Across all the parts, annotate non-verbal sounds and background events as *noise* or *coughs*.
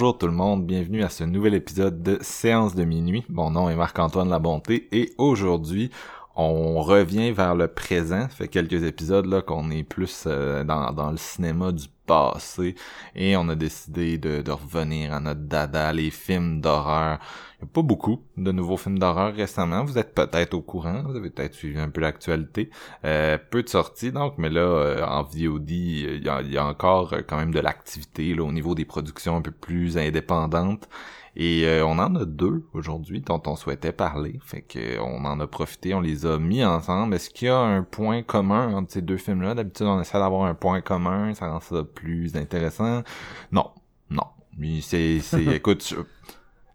Bonjour tout le monde, bienvenue à ce nouvel épisode de Séance de minuit. Mon nom est Marc-Antoine Labonté et aujourd'hui, on revient vers le présent. Ça fait quelques épisodes là qu'on est plus euh, dans, le cinéma du passé et on a décidé de, de revenir à notre dada, les films d'horreur. Il n'y a pas beaucoup de nouveaux films d'horreur récemment. Vous êtes peut-être au courant, vous avez peut-être suivi un peu l'actualité. Euh, peu de sorties donc, mais là, euh, en VOD, il y, a, il y a encore euh, quand même de l'activité là, au niveau des productions un peu plus indépendantes. Et euh, on en a deux aujourd'hui dont on souhaitait parler. Fait que on en a profité, on les a mis ensemble. Est-ce qu'il y a un point commun entre ces deux films-là? D'habitude, on essaie d'avoir un point commun, ça rend ça plus intéressant. Non, non. Mais c'est, c'est, *laughs* écoute,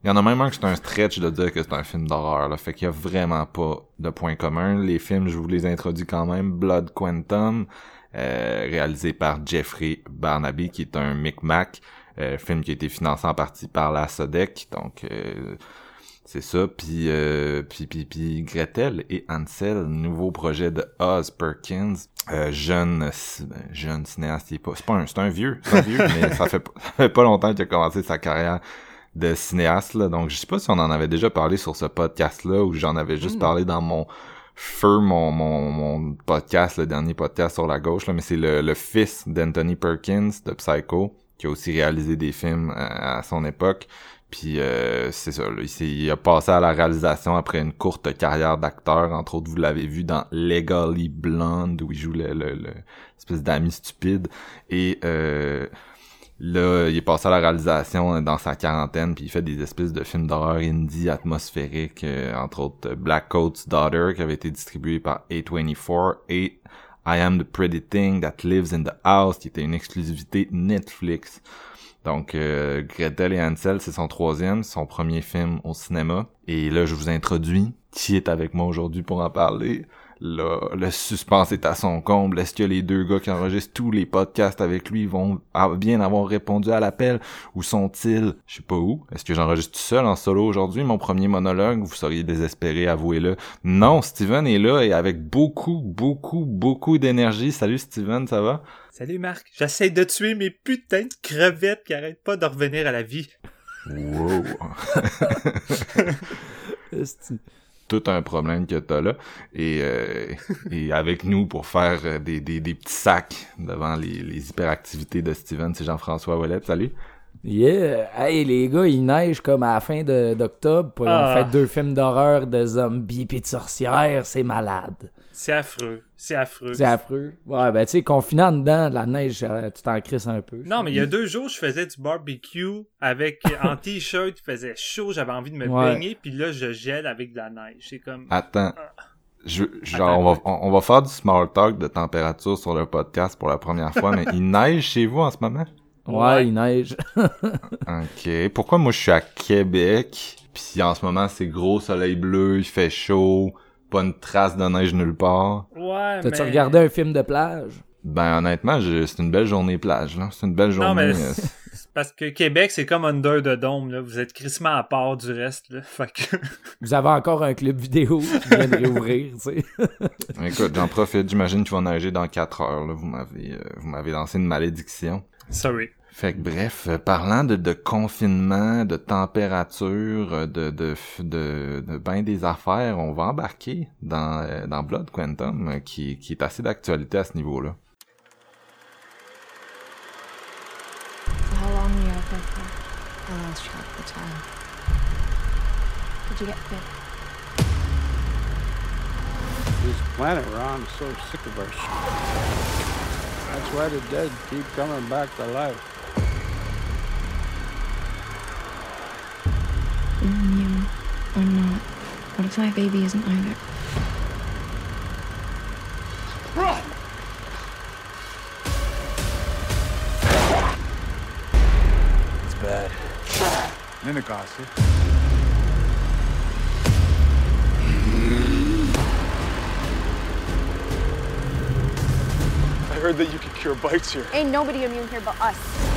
il y en a même un que c'est un stretch de dire que c'est un film d'horreur. Là. Fait qu'il y a vraiment pas de point commun. Les films, je vous les introduis quand même. Blood Quantum, euh, réalisé par Jeffrey Barnaby, qui est un Micmac. Euh, film qui a été financé en partie par la Sodec, donc euh, c'est ça. Puis, euh, puis, puis, puis Gretel et Ansel, nouveau projet de Oz Perkins, euh, jeune, jeune cinéaste. C'est pas, c'est pas un, c'est un vieux, c'est un vieux, *laughs* mais ça fait, ça fait pas longtemps qu'il a commencé sa carrière de cinéaste. Là. Donc, je sais pas si on en avait déjà parlé sur ce podcast-là ou j'en avais juste Mm. parlé dans mon feu mon, mon, mon podcast, le dernier podcast sur la gauche, là, mais c'est le, le fils d'Anthony Perkins de Psycho, qui a aussi réalisé des films à, son époque. Puis euh, c'est ça, là, il, il a passé à la réalisation après une courte carrière d'acteur. Entre autres, vous l'avez vu dans Legally Blonde, où il joue le, le, le d'ami stupide. Et euh, là, il est passé à la réalisation dans sa quarantaine, puis il fait des espèces de films d'horreur indie atmosphériques, euh, entre autres Black Coat's Daughter, qui avait été distribué par A24, et I Am the Pretty Thing That Lives in the House, qui était une exclusivité Netflix. Donc, euh, Gretel et Hansel, c'est son troisième, son premier film au cinéma. Et là, je vous introduis qui est avec moi aujourd'hui pour en parler? Là, le suspense est à son comble. Est-ce que les deux gars qui enregistrent tous les podcasts avec lui vont bien avoir répondu à l'appel? Où sont-ils? Je sais pas où. Est-ce que j'enregistre tout seul en solo aujourd'hui? Mon premier monologue, vous seriez désespéré, avouez-le. Non, Steven est là et avec beaucoup, beaucoup, beaucoup d'énergie. Salut Steven, ça va? Salut Marc, j'essaie de tuer mes putains de crevettes qui arrêtent pas de revenir à la vie. Wow. *laughs* *laughs* tout un problème que t'as là. Et, euh, *laughs* et avec nous pour faire euh, des, des, des petits sacs devant les, les hyperactivités de Steven, c'est Jean-François Ouellette. Salut. Yeah! Hey, les gars, il neige comme à la fin d'octobre. Puis Ah. On fait deux films d'horreur de zombies pis de sorcières. C'est malade. C'est affreux, c'est affreux. C'est affreux. Ouais, ben, tu sais, confinant dedans, la neige, euh, tu t'en crisses un peu. Non, mais il y a deux jours, je faisais du barbecue avec en *laughs* t-shirt, il faisait chaud, j'avais envie de me Ouais. baigner, puis là je gèle avec de la neige. C'est comme Attends. Je, genre, on va, on, on va faire du small talk de température sur le podcast pour la première fois, mais il *laughs* neige chez vous en ce moment? Ouais, Ouais. il neige. *laughs* Ok. Pourquoi moi je suis à Québec, puis en ce moment c'est gros soleil bleu, il fait chaud, pas une trace de neige nulle part? Ouais, T'as-tu mais... regardé un film de plage? Ben honnêtement, je- c'est une belle journée plage, là. C'est une belle journée. Non, mais euh, *laughs* c'est parce que Québec, c'est comme Under the Dome, là. Vous êtes crissement à part du reste, là. Fait que... *laughs* Vous avez encore un club vidéo qui vient de réouvrir, tu sais. *laughs* Écoute, j'en profite, j'imagine qu'il va neiger dans 4 heures, là. Vous m'avez, euh, vous m'avez lancé une malédiction. Sorry. Fait que bref, euh, parlant de, de confinement, de température, euh, de, de, de, de ben des affaires, on va embarquer dans, euh, dans Blood Quantum, qui, qui est assez d'actualité à ce niveau-là. This planet we're on is so sick of our shit. That's why the dead keep coming back to life. Or not. What if my baby isn't either? Run! It's bad. Ninagasi. I heard that you could cure bites here. Ain't nobody immune here but us.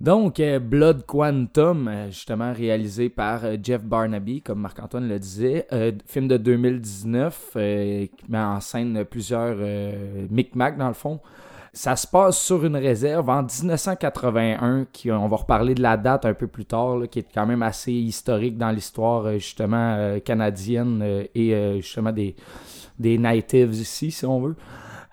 Donc, Blood Quantum, euh, justement réalisé par euh, Jeff Barnaby, comme Marc-Antoine le disait, euh, film de 2019 euh, qui met en scène plusieurs euh, micmacs dans le fond. Ça se passe sur une réserve en 1981, qui, on va reparler de la date un peu plus tard, qui est quand même assez historique dans l'histoire justement canadienne et justement des, des natives ici, si on veut.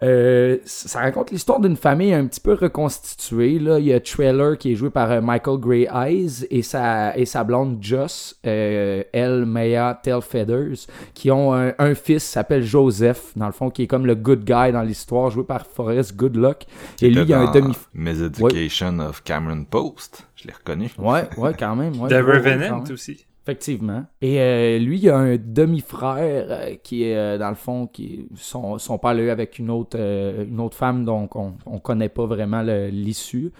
Euh, ça raconte l'histoire d'une famille un petit peu reconstituée. Là. Il y a Trailer qui est joué par euh, Michael Grey Eyes et sa, et sa blonde Joss, euh, elle, Maya Tailfeathers, qui ont un, un fils qui s'appelle Joseph, dans le fond, qui est comme le good guy dans l'histoire, joué par Forrest Goodluck. Et lui, il y a un demi... Miseducation of Cameron Post. Je l'ai reconnu. Ouais, ouais, quand même. Ouais, The Ouais, ouais, Revenant aussi. Effectivement. Et euh, lui, il a un demi-frère euh, qui est, euh, dans le fond, qui son, son père l'a eu avec une autre, une autre femme, donc on, on connaît pas vraiment l'issue.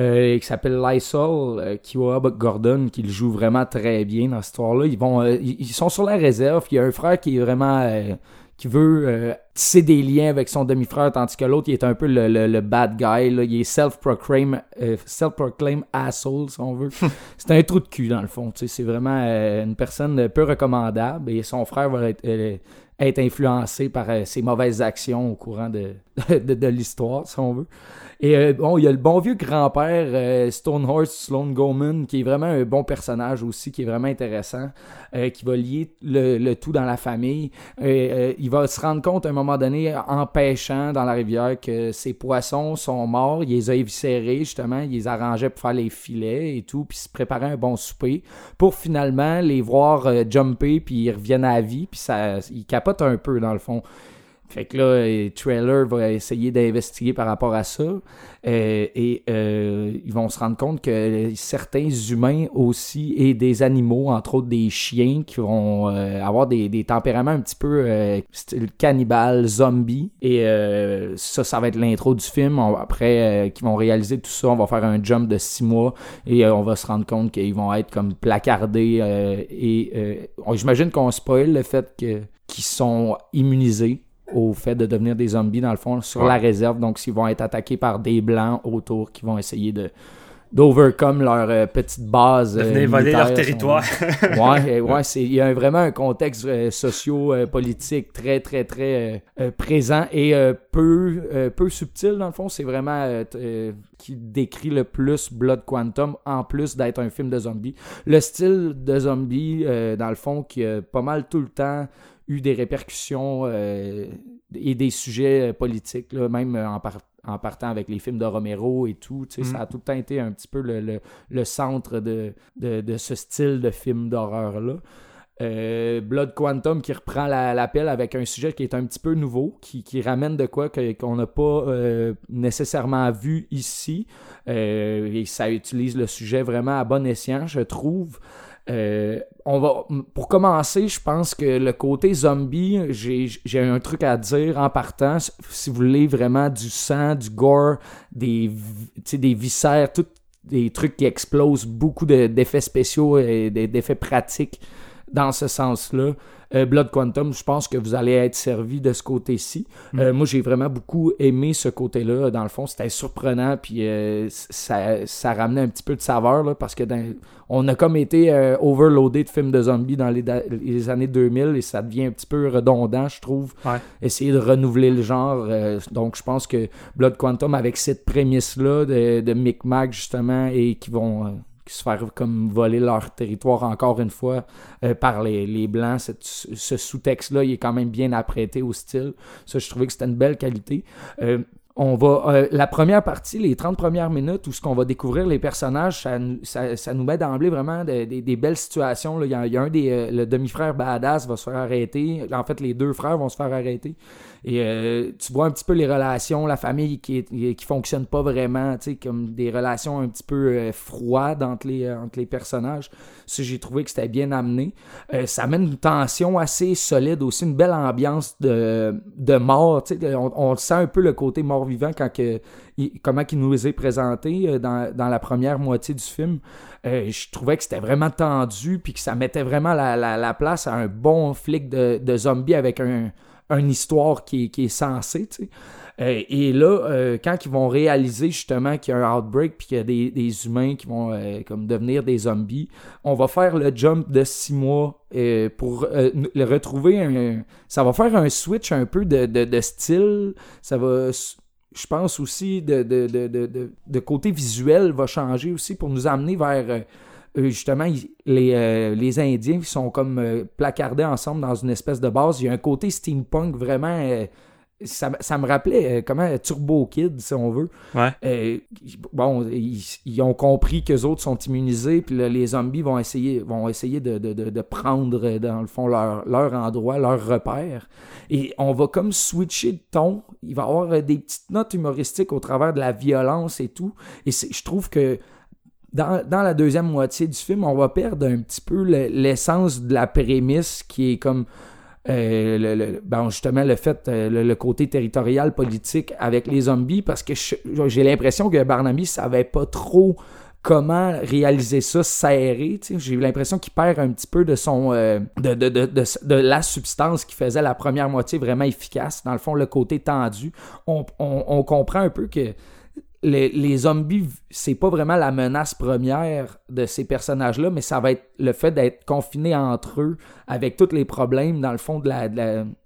Euh, qui s'appelle Lysol, Kiwa Gordon, qui le joue vraiment très bien dans cette histoire-là. Ils vont, ils, sont sur la réserve. Il y a un frère qui est vraiment, qui veut euh, tisser des liens avec son demi-frère, tandis que l'autre, il est un peu le, le- le bad guy. Là. Il est self-proclaim, euh, asshole, si on veut. *laughs* c'est un trou de cul, dans le fond. C'est vraiment euh, une personne peu recommandable. Et son frère va être, euh, être influencé par ses mauvaises actions au courant *laughs* de, de, de l'histoire, si on veut. Et euh, bon, il y a le bon vieux grand-père euh, Stonehorse Sloan Goman, qui est vraiment un bon personnage aussi, qui est vraiment intéressant, euh, qui va lier le, tout dans la famille. Euh, il va se rendre compte à un moment donné, en pêchant dans la rivière, que ses poissons sont morts. Il les a éviscérés, justement. Il les arrangeait pour faire les filets et tout, puis se préparait un bon souper, pour finalement les voir euh, jumper, puis ils reviennent à vie, puis ça, il capote un peu, dans le fond. Fait que là, euh, Trailer va essayer d'investiguer par rapport à ça. Euh, et euh, ils vont se rendre compte que certains humains aussi et des animaux, entre autres des chiens, qui vont euh, avoir des, des tempéraments un petit peu euh, style cannibale, zombie. Et ça, ça va être l'intro du film. Après, qu'ils vont réaliser tout ça, on va faire un jump de six mois et on va se rendre compte qu'ils vont être comme placardés. et j'imagine qu'on spoil le fait que qu'ils sont immunisés au fait de devenir des zombies dans le fond sur Ouais. la réserve donc s'ils vont être attaqués par des blancs autour qui vont essayer de d'overcome leur euh, petite base De euh, voler leur territoire. ouais *laughs* ouais c'est il y a vraiment un contexte euh, socio euh, politique très très très présent et peu peu subtil dans le fond c'est vraiment qui décrit le plus Blood Quantum en plus d'être un film de zombies le style de zombie dans le fond qui a pas mal tout le temps eu des répercussions euh, et des sujets euh, politiques, là, même euh, en, par- en partant avec les films de Romero et tout. sais, Mm. Ça a tout le temps été un petit peu le, le- le centre de, de, de ce style de film d'horreur-là. Euh, Blood Quantum qui reprend la- l'appel avec un sujet qui est un petit peu nouveau, qui, qui ramène de quoi qu'on n'a pas euh, nécessairement vu ici. Euh, et ça utilise le sujet vraiment à bon escient, je trouve. Euh, on va, pour commencer, je pense que le côté zombie, j'ai un truc à dire en partant. Si vous voulez vraiment du sang, du gore, des, des viscères, tout des trucs qui explosent, beaucoup de- d'effets spéciaux et d'effets pratiques dans ce sens-là. Euh, Blood Quantum, je pense que vous allez être servi de ce côté-ci. Euh, moi, j'ai vraiment beaucoup aimé ce côté-là. Dans le fond, c'était surprenant, puis euh, ça, ça ramenait un petit peu de saveur, là, parce que dans- on a comme été overloadé de films de zombies dans les, années 2000, et ça devient un petit peu redondant, je trouve. Ouais. Essayer de renouveler le genre. donc, je pense que Blood Quantum, avec cette prémisse-là de, de Micmac, justement, et qui vont... se faire comme voler leur territoire encore une fois euh, par les, les Blancs. Ce sous-texte-là, il est quand même bien apprêté au style. Ça, je trouvais que c'était une belle qualité. Euh, on va euh, la première partie, les 30 premières minutes où ce qu'on va découvrir les personnages, ça, nous- ça, nous met d'emblée vraiment des, belles situations. Il y a, un des le demi-frère badass va se faire arrêter. En fait, les deux frères vont se faire arrêter. Et euh, tu vois un petit peu les relations, la famille qui qui fonctionne pas vraiment, tu sais, comme des relations un petit peu euh, froides entre les, euh, entre les personnages. Ça, j'ai trouvé que c'était bien amené. Ça amène une tension assez solide aussi, une belle ambiance de, de mort. tu sais, On, sent un peu le côté mort-vivant quand que, comment il nous est présenté dans, dans la première moitié du film. Je trouvais que c'était vraiment tendu puis que ça mettait vraiment la, la, la place à un bon flic de, de zombies avec un, une histoire qui est, qui est sensée. tu sais. Euh, et là, euh, quand ils vont réaliser justement qu'il y a un outbreak puis qu'il y a des, des humains qui vont euh, comme devenir des zombies, on va faire le jump de six mois pour le retrouver. Ça va faire un switch un peu de, de, de style. Ça va, je pense aussi, de, de, de, de côté visuel va changer aussi pour nous amener vers. Euh, justement, les, euh, les Indiens sont comme euh, placardés ensemble dans une espèce de base. Il y a un côté steampunk vraiment. ça, ça me rappelait euh, comment Turbo Kid, si on veut. Ouais. Euh, bon, ils, ils ont compris que les autres sont immunisés, puis là, les zombies vont essayer, vont essayer de, de, de, de prendre, dans le fond, leur, leur endroit, leur repère. Et on va comme switcher de ton. Il va y avoir des petites notes humoristiques au travers de la violence et tout. Et je trouve que dans, la deuxième moitié du film, on va perdre un petit peu le- l'essence de la prémisse qui est comme bon, justement le fait, euh, le, côté territorial politique avec les zombies, parce que j'ai l'impression que Barnaby savait pas trop comment réaliser ça serré. J'ai l'impression qu'il perd un petit peu de son euh, de, de, de, de, la substance qui faisait la première moitié vraiment efficace. Dans le fond, le côté tendu. On, on comprend un peu que les, zombies, c'est pas vraiment la menace première de ces personnages-là, mais ça va être le fait d'être confinés entre eux avec tous les problèmes, dans le fond, de la,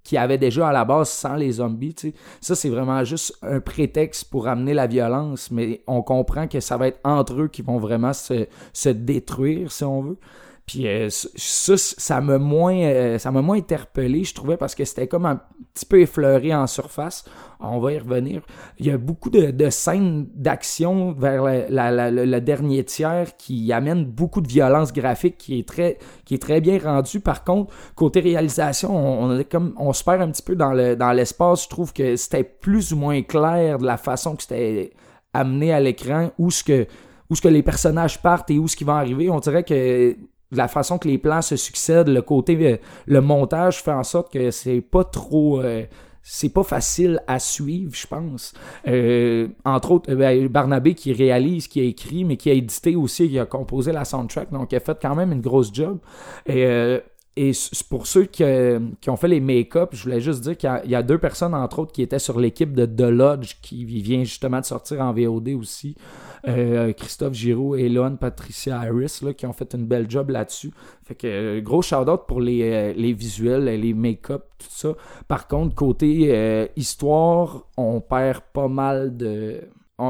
qu'il y avait déjà à la base sans les zombies. tu sais. Ça, c'est vraiment juste un prétexte pour amener la violence, mais on comprend que ça va être entre eux qui vont vraiment se détruire, si on veut. Puis euh, ça, ça m'a moins, euh, ça m'a moins interpellé, je trouvais, parce que c'était comme un petit peu effleuré en surface. On va y revenir. Il y a beaucoup de, de scènes d'action vers la- la- la- le, dernier tiers qui amènent beaucoup de violence graphique qui est très, qui est très bien rendu. Par contre, côté réalisation, on, on est comme, on se perd un petit peu dans le, dans l'espace. Je trouve que c'était plus ou moins clair de la façon que c'était amené à l'écran, où ce que, où ce que les personnages partent et où ce qui va arriver. On dirait que la façon que les plans se succèdent, le côté, euh, le montage fait en sorte que c'est pas trop, euh, c'est pas facile à suivre, je pense. Euh, entre autres, ben, Barnabé qui réalise, qui a écrit, mais qui a édité aussi, qui a composé la soundtrack, donc il a fait quand même une grosse job. Et pour ceux qui, ont fait les make-up, je voulais juste dire qu'il y y, a deux personnes, entre autres, qui étaient sur l'équipe de The Lodge, qui vient justement de sortir en VOD aussi. Euh, Christophe Giroux et Loan Patricia Harris, qui ont fait une belle job là-dessus. Fait que euh, gros shout-out pour les, euh, les visuels, les make-up, tout ça. Par contre, côté histoire, on perd pas mal de...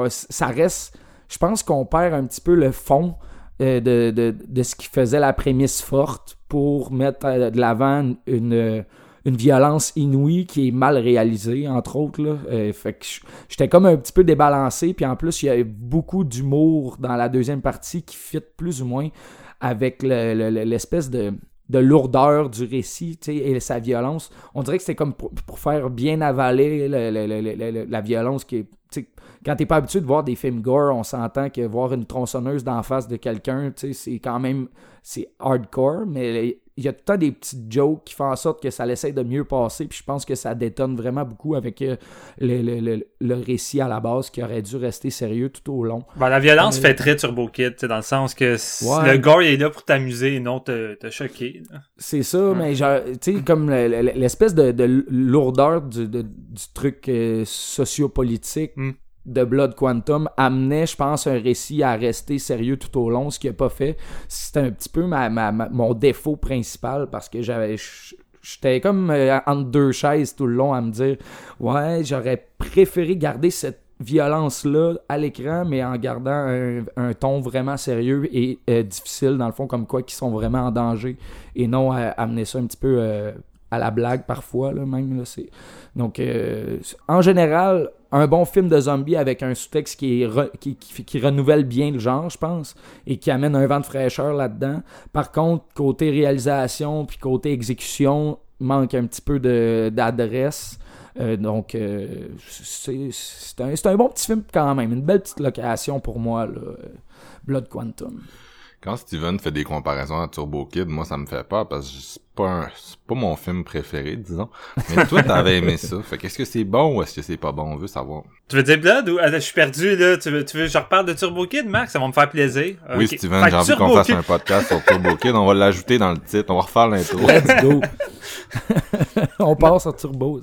ça reste... Je pense qu'on perd un petit peu le fond de, de, de ce qui faisait la prémisse forte pour mettre de l'avant une, une violence inouïe qui est mal réalisée, entre autres. Là. Euh, fait que j'étais comme un petit peu débalancé. Puis en plus, il y a beaucoup d'humour dans la deuxième partie qui fit plus ou moins avec le- le- l'espèce de, de lourdeur du récit et sa violence. On dirait que c'était comme pour, faire bien avaler le- la violence qui est. Quand t'es pas habitué de voir des films gore, on s'entend que voir une tronçonneuse d'en face de quelqu'un, c'est quand même c'est hardcore, mais il y a tout le temps des petites jokes qui font en sorte que ça l'essaie de mieux passer, puis je pense que ça détonne vraiment beaucoup avec euh, le, le- le- le récit à la base qui aurait dû rester sérieux tout au long. Ben, la violence Euh, fait très Turbo Kid, dans le sens que Ouais. le gore il est là pour t'amuser et non te, te choquer. C'est ça, mais genre, tu sais, comme le- le- l'espèce de, de lourdeur du, de- du truc euh, sociopolitique Mm. De Blood Quantum amenait, je pense, un récit à rester sérieux tout au long, ce qu'il n'a pas fait. C'était un petit peu mon défaut principal parce que j'avais. J'étais comme euh, entre deux chaises tout le long à me dire Ouais, j'aurais préféré garder cette violence-là à l'écran, mais en gardant un, ton vraiment sérieux et euh, difficile, dans le fond, comme quoi qui sont vraiment en danger, et non à amener ça un petit peu euh, à la blague parfois, là, même. Donc, euh, en général, un bon film de zombie avec un sous-texte qui, qui, renouvelle bien le genre, je pense, et qui amène un vent de fraîcheur là-dedans. Par contre, côté réalisation puis côté exécution, manque un petit peu d'adresse. Euh, donc, euh, c'est, un, un bon petit film quand même. Une belle petite location pour moi, là, euh, Blood Quantum. Quand Steven fait des comparaisons à Turbo Kid, moi ça me fait peur parce que c'est pas un- c'est pas mon film préféré, disons. Mais toi t'avais aimé ça. Fait qu'est-ce que c'est bon ou est-ce que c'est pas bon? On veut savoir. Tu veux dire Blood ou... Attends, je suis perdu, là. Tu veux, tu veux que je reparle de Turbo Kid, Max? Ça va me faire plaisir. Oui. Steven, Fait j'ai envie qu'on fasse Kid- un podcast sur Turbo Kid. On va l'ajouter dans le titre. On va refaire l'intro. Let's go! *laughs* On part sur Turbo.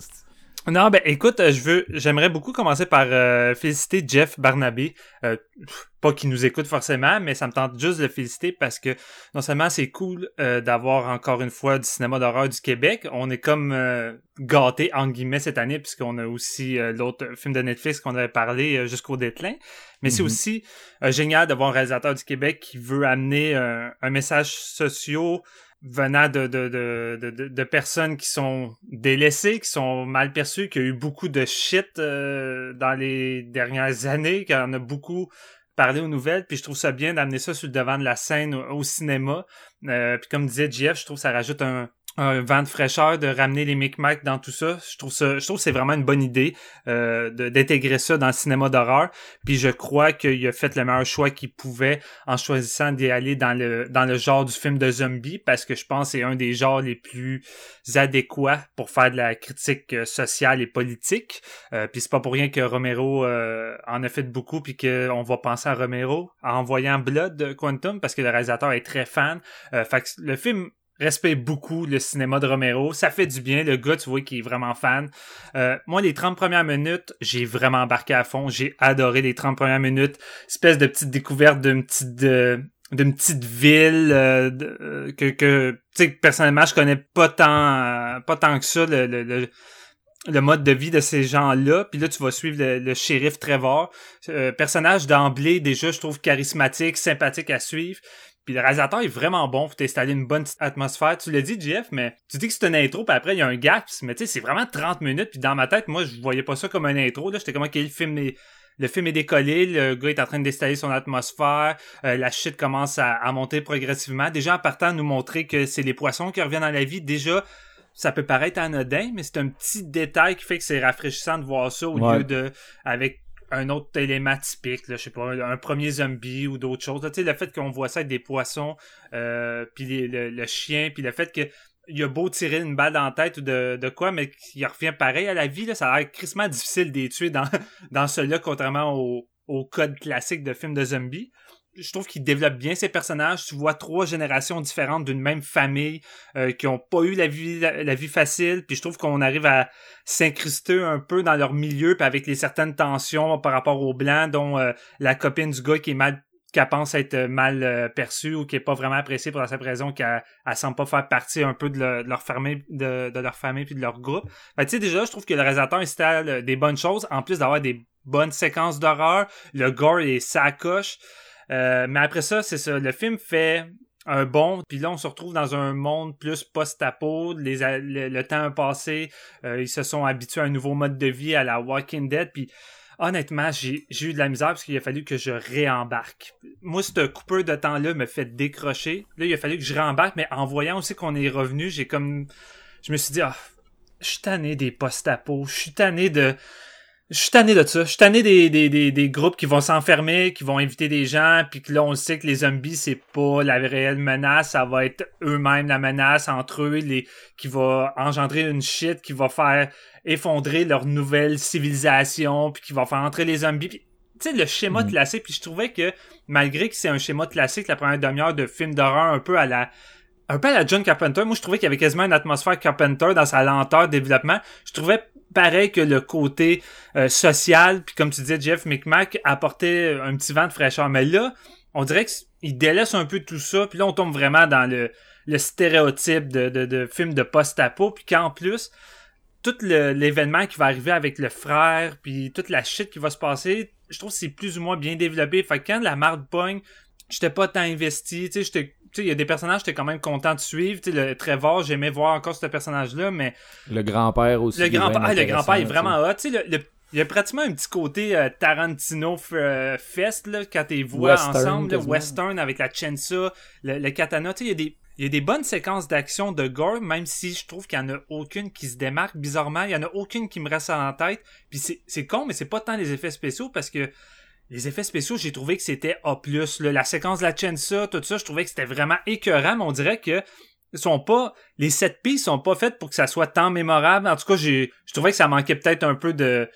Non, ben écoute, euh, je veux, j'aimerais beaucoup commencer par euh, féliciter Jeff Barnabé. Euh, pas qu'il nous écoute forcément, mais ça me tente juste de le féliciter parce que non seulement c'est cool euh, d'avoir encore une fois du cinéma d'horreur du Québec, on est comme euh, gâté en guillemets cette année puisqu'on a aussi l'autre film de Netflix qu'on avait parlé jusqu'au déclin. Mais c'est Mhm. aussi génial d'avoir un réalisateur du Québec qui veut amener un message social venant de, de, de, de, personnes qui sont délaissées, qui sont mal perçues, qui a eu beaucoup de shit euh, dans les dernières *laughs* années, qui en a beaucoup parlé aux nouvelles, puis je trouve ça bien d'amener ça sur le devant de la scène au, cinéma. Euh, puis comme disait Jeff, je trouve ça rajoute un, un vent de fraîcheur de ramener les micmacs dans tout ça. Je trouve ça, je trouve que c'est vraiment une bonne idée euh, d'intégrer ça dans le cinéma d'horreur. Puis je crois qu'il a fait le meilleur choix qu'il pouvait en choisissant d'y aller dans le dans le genre du film de zombie parce que je pense que c'est un des genres les plus adéquats pour faire de la critique euh, sociale et politique. Euh, puis c'est pas pour rien que Romero euh, en a fait beaucoup puis qu'on va penser à Romero en voyant Blood de Quantum parce que le réalisateur est très fan. Euh, fait que le film respecte beaucoup le cinéma de Romero. Ça fait du bien. Le gars, tu vois, qui est vraiment fan. Euh, moi, les 30 premières minutes, j'ai vraiment embarqué à fond. J'ai adoré les 30 premières minutes. Espèce de petite découverte d'une petite... de- d'une petite ville euh, euh, que que tu sais personnellement je connais pas tant euh, pas tant que ça le, le, le, mode de vie de ces gens-là puis là tu vas suivre le, shérif Trevor personnage d'emblée déjà je trouve charismatique sympathique à suivre puis le réalisateur est vraiment bon pour t'installer une bonne petite atmosphère. Tu l'as dit, Jeff, mais tu dis que c'est une intro, puis après, il y a un gap. Mais tu sais, c'est vraiment 30 minutes. Puis dans ma tête, moi, je voyais pas ça comme une intro. Là, J'étais comme, OK, le film est... Le film est décollé, le gars est en train d'installer son atmosphère, euh, la shit commence à, à monter progressivement. Déjà en partant à nous montrer que c'est les poissons qui reviennent dans la vie, déjà ça peut paraître anodin, mais c'est un petit détail qui fait que c'est rafraîchissant de voir ça au Ouais. lieu de avec un autre élément typique, je sais pas, un, premier zombie ou d'autres choses. Tu sais, le fait qu'on voit ça avec des poissons, euh, puis le, chien, puis le fait que il a beau tirer une balle dans la tête ou de, quoi, mais qu'il revient pareil à la vie, là, ça a l'air crissement difficile de tuer dans, *laughs* dans celui-là, contrairement au, au code classique de film de zombies. Je trouve qu'il développe bien ses personnages. Tu vois trois générations différentes d'une même famille euh, qui ont pas eu la vie la, vie facile. Puis je trouve qu'on arrive à s'incruster un peu dans leur milieu, puis avec les certaines tensions par rapport aux blancs, dont euh, la copine du gars qui est mal qu'elle pense être mal euh, perçue ou qui est pas vraiment appréciée pour la simple raison qu'elle elle semble pas faire partie un peu de, le- de leur famille de, de leur famille puis de leur groupe. Fait tu sais déjà je trouve que le réalisateur installe euh, des bonnes choses en plus d'avoir des bonnes séquences d'horreur, le gore est sacoche. Euh, mais après ça, c'est ça, le film fait un bond, puis là on se retrouve dans un monde plus post-apo, le, temps a passé, euh, ils se sont habitués à un nouveau mode de vie à la Walking Dead, puis honnêtement, j'ai j'ai eu de la misère parce qu'il a fallu que je réembarque. Moi, ce coupeur de temps-là me fait décrocher. Là, il a fallu que je réembarque, mais en voyant aussi qu'on est revenu, j'ai comme... Je me suis dit, ah, je suis tanné des post-apo, je suis tanné de... Je suis tanné de ça. Je suis tanné des, des, des, des groupes qui vont s'enfermer, qui vont inviter des gens, puis que là, on le sait que les zombies, c'est pas la réelle menace, ça va être eux-mêmes la menace entre eux, les qui va engendrer une shit qui va faire effondrer leur nouvelle civilisation, puis qui va faire entrer les zombies. Puis, tu sais, le schéma Mhm. classique, puis je trouvais que, malgré que c'est un schéma classique, la première demi-heure de film d'horreur un peu à la un peu à la John Carpenter, moi je trouvais qu'il y avait quasiment une atmosphère Carpenter dans sa lenteur de développement. Je trouvais pareil que le côté euh, social, puis comme tu disais, Jeff McMack apportait un petit vent de fraîcheur. Mais là, on dirait qu'il délaisse un peu tout ça, puis là on tombe vraiment dans le, le stéréotype de, de, de film de post-apo, puis qu'en plus, tout l'événement qui va arriver avec le frère, puis toute la shit qui va se passer, je trouve que c'est plus ou moins bien développé. Fait que quand la marde pogne, j'étais pas tant investi, tu sais, j'étais il y a des personnages que j'étais quand même content de suivre. Tu sais, le Trevor, j'aimais voir encore ce personnage-là, mais Le grand-père aussi. le grand-père, ah, grand-père est vraiment hot. Le, le- il y a pratiquement un petit côté euh, Tarantino euh, fest là, quand t'es Western, ensemble, là, western avec la chensa, le, le katana. Tu sais, il y a des il y a des bonnes séquences d'action de gore, même si je trouve qu'il y en a aucune qui se démarque bizarrement. Il y en a aucune qui me reste en tête. Puis c'est c'est con, mais c'est pas tant les effets spéciaux parce que les effets spéciaux, j'ai trouvé que c'était A+. là. La séquence de la Chensa, tout ça, je trouvais que c'était vraiment écœurant, mais on dirait que sont pas les sept pistes sont pas faites pour que ça soit tant mémorable. En tout cas, j'ai je trouvais que ça manquait peut-être un peu de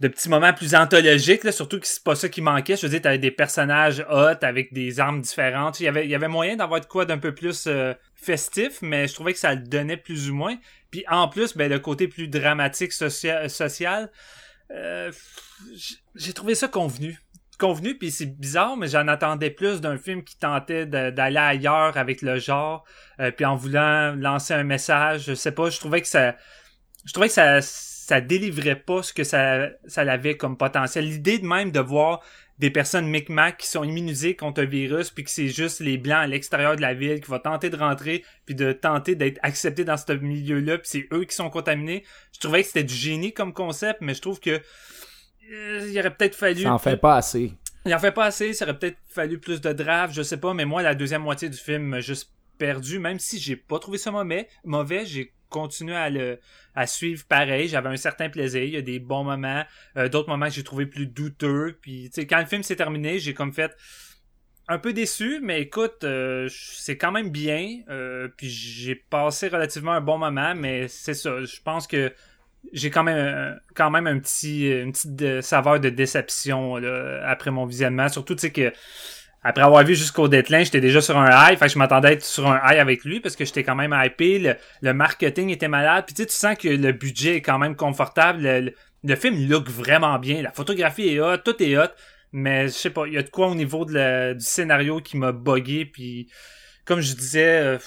de petits moments plus anthologiques, là, surtout que c'est pas ça qui manquait. Je veux dire, t'avais des personnages hot avec des armes différentes. Il y avait, il y avait moyen d'avoir de quoi d'un peu plus euh, festif, mais je trouvais que ça le donnait plus ou moins. Puis en plus, ben, le côté plus dramatique socia- social, euh, j'ai trouvé ça convenu. Convenu, puis c'est bizarre, mais j'en attendais plus d'un film qui tentait d'aller ailleurs avec le genre, euh, puis en voulant lancer un message. Je sais pas, je trouvais que ça, je trouvais que ça, ça délivrait pas ce que ça, ça avait comme potentiel. L'idée de même de voir des personnes Micmac qui sont immunisées contre un virus, puis que c'est juste les blancs à l'extérieur de la ville qui vont tenter de rentrer, puis de tenter d'être acceptés dans ce milieu-là, puis c'est eux qui sont contaminés. Je trouvais que c'était du génie comme concept, mais je trouve que il aurait peut-être fallu. Ça en fait pas assez. Il en fait pas assez, ça aurait peut-être fallu plus de draft, je sais pas, mais moi, la deuxième moitié du film m'a juste perdu, même si j'ai pas trouvé ça mauvais, mauvais j'ai continué à le à suivre pareil, j'avais un certain plaisir, il y a des bons moments, euh, d'autres moments que j'ai trouvé plus douteux, puis tu sais quand le film s'est terminé, j'ai comme fait un peu déçu, mais écoute, euh, c'est quand même bien, euh, puis j'ai passé relativement un bon moment, mais c'est ça, je pense que j'ai quand même quand même un petit une petite saveur de déception là, après mon visionnement. Surtout tu sais que après avoir vu jusqu'au deadline j'étais déjà sur un high. Fait que je m'attendais à être sur un high avec lui parce que j'étais quand même hypé. Le, le marketing était malade. Puis tu sais tu sens que le budget est quand même confortable. Le, le- film look vraiment bien. La photographie est hot. Tout est hot. Mais je sais pas il y a de quoi au niveau de la- du scénario qui m'a buggé puis comme je disais euh,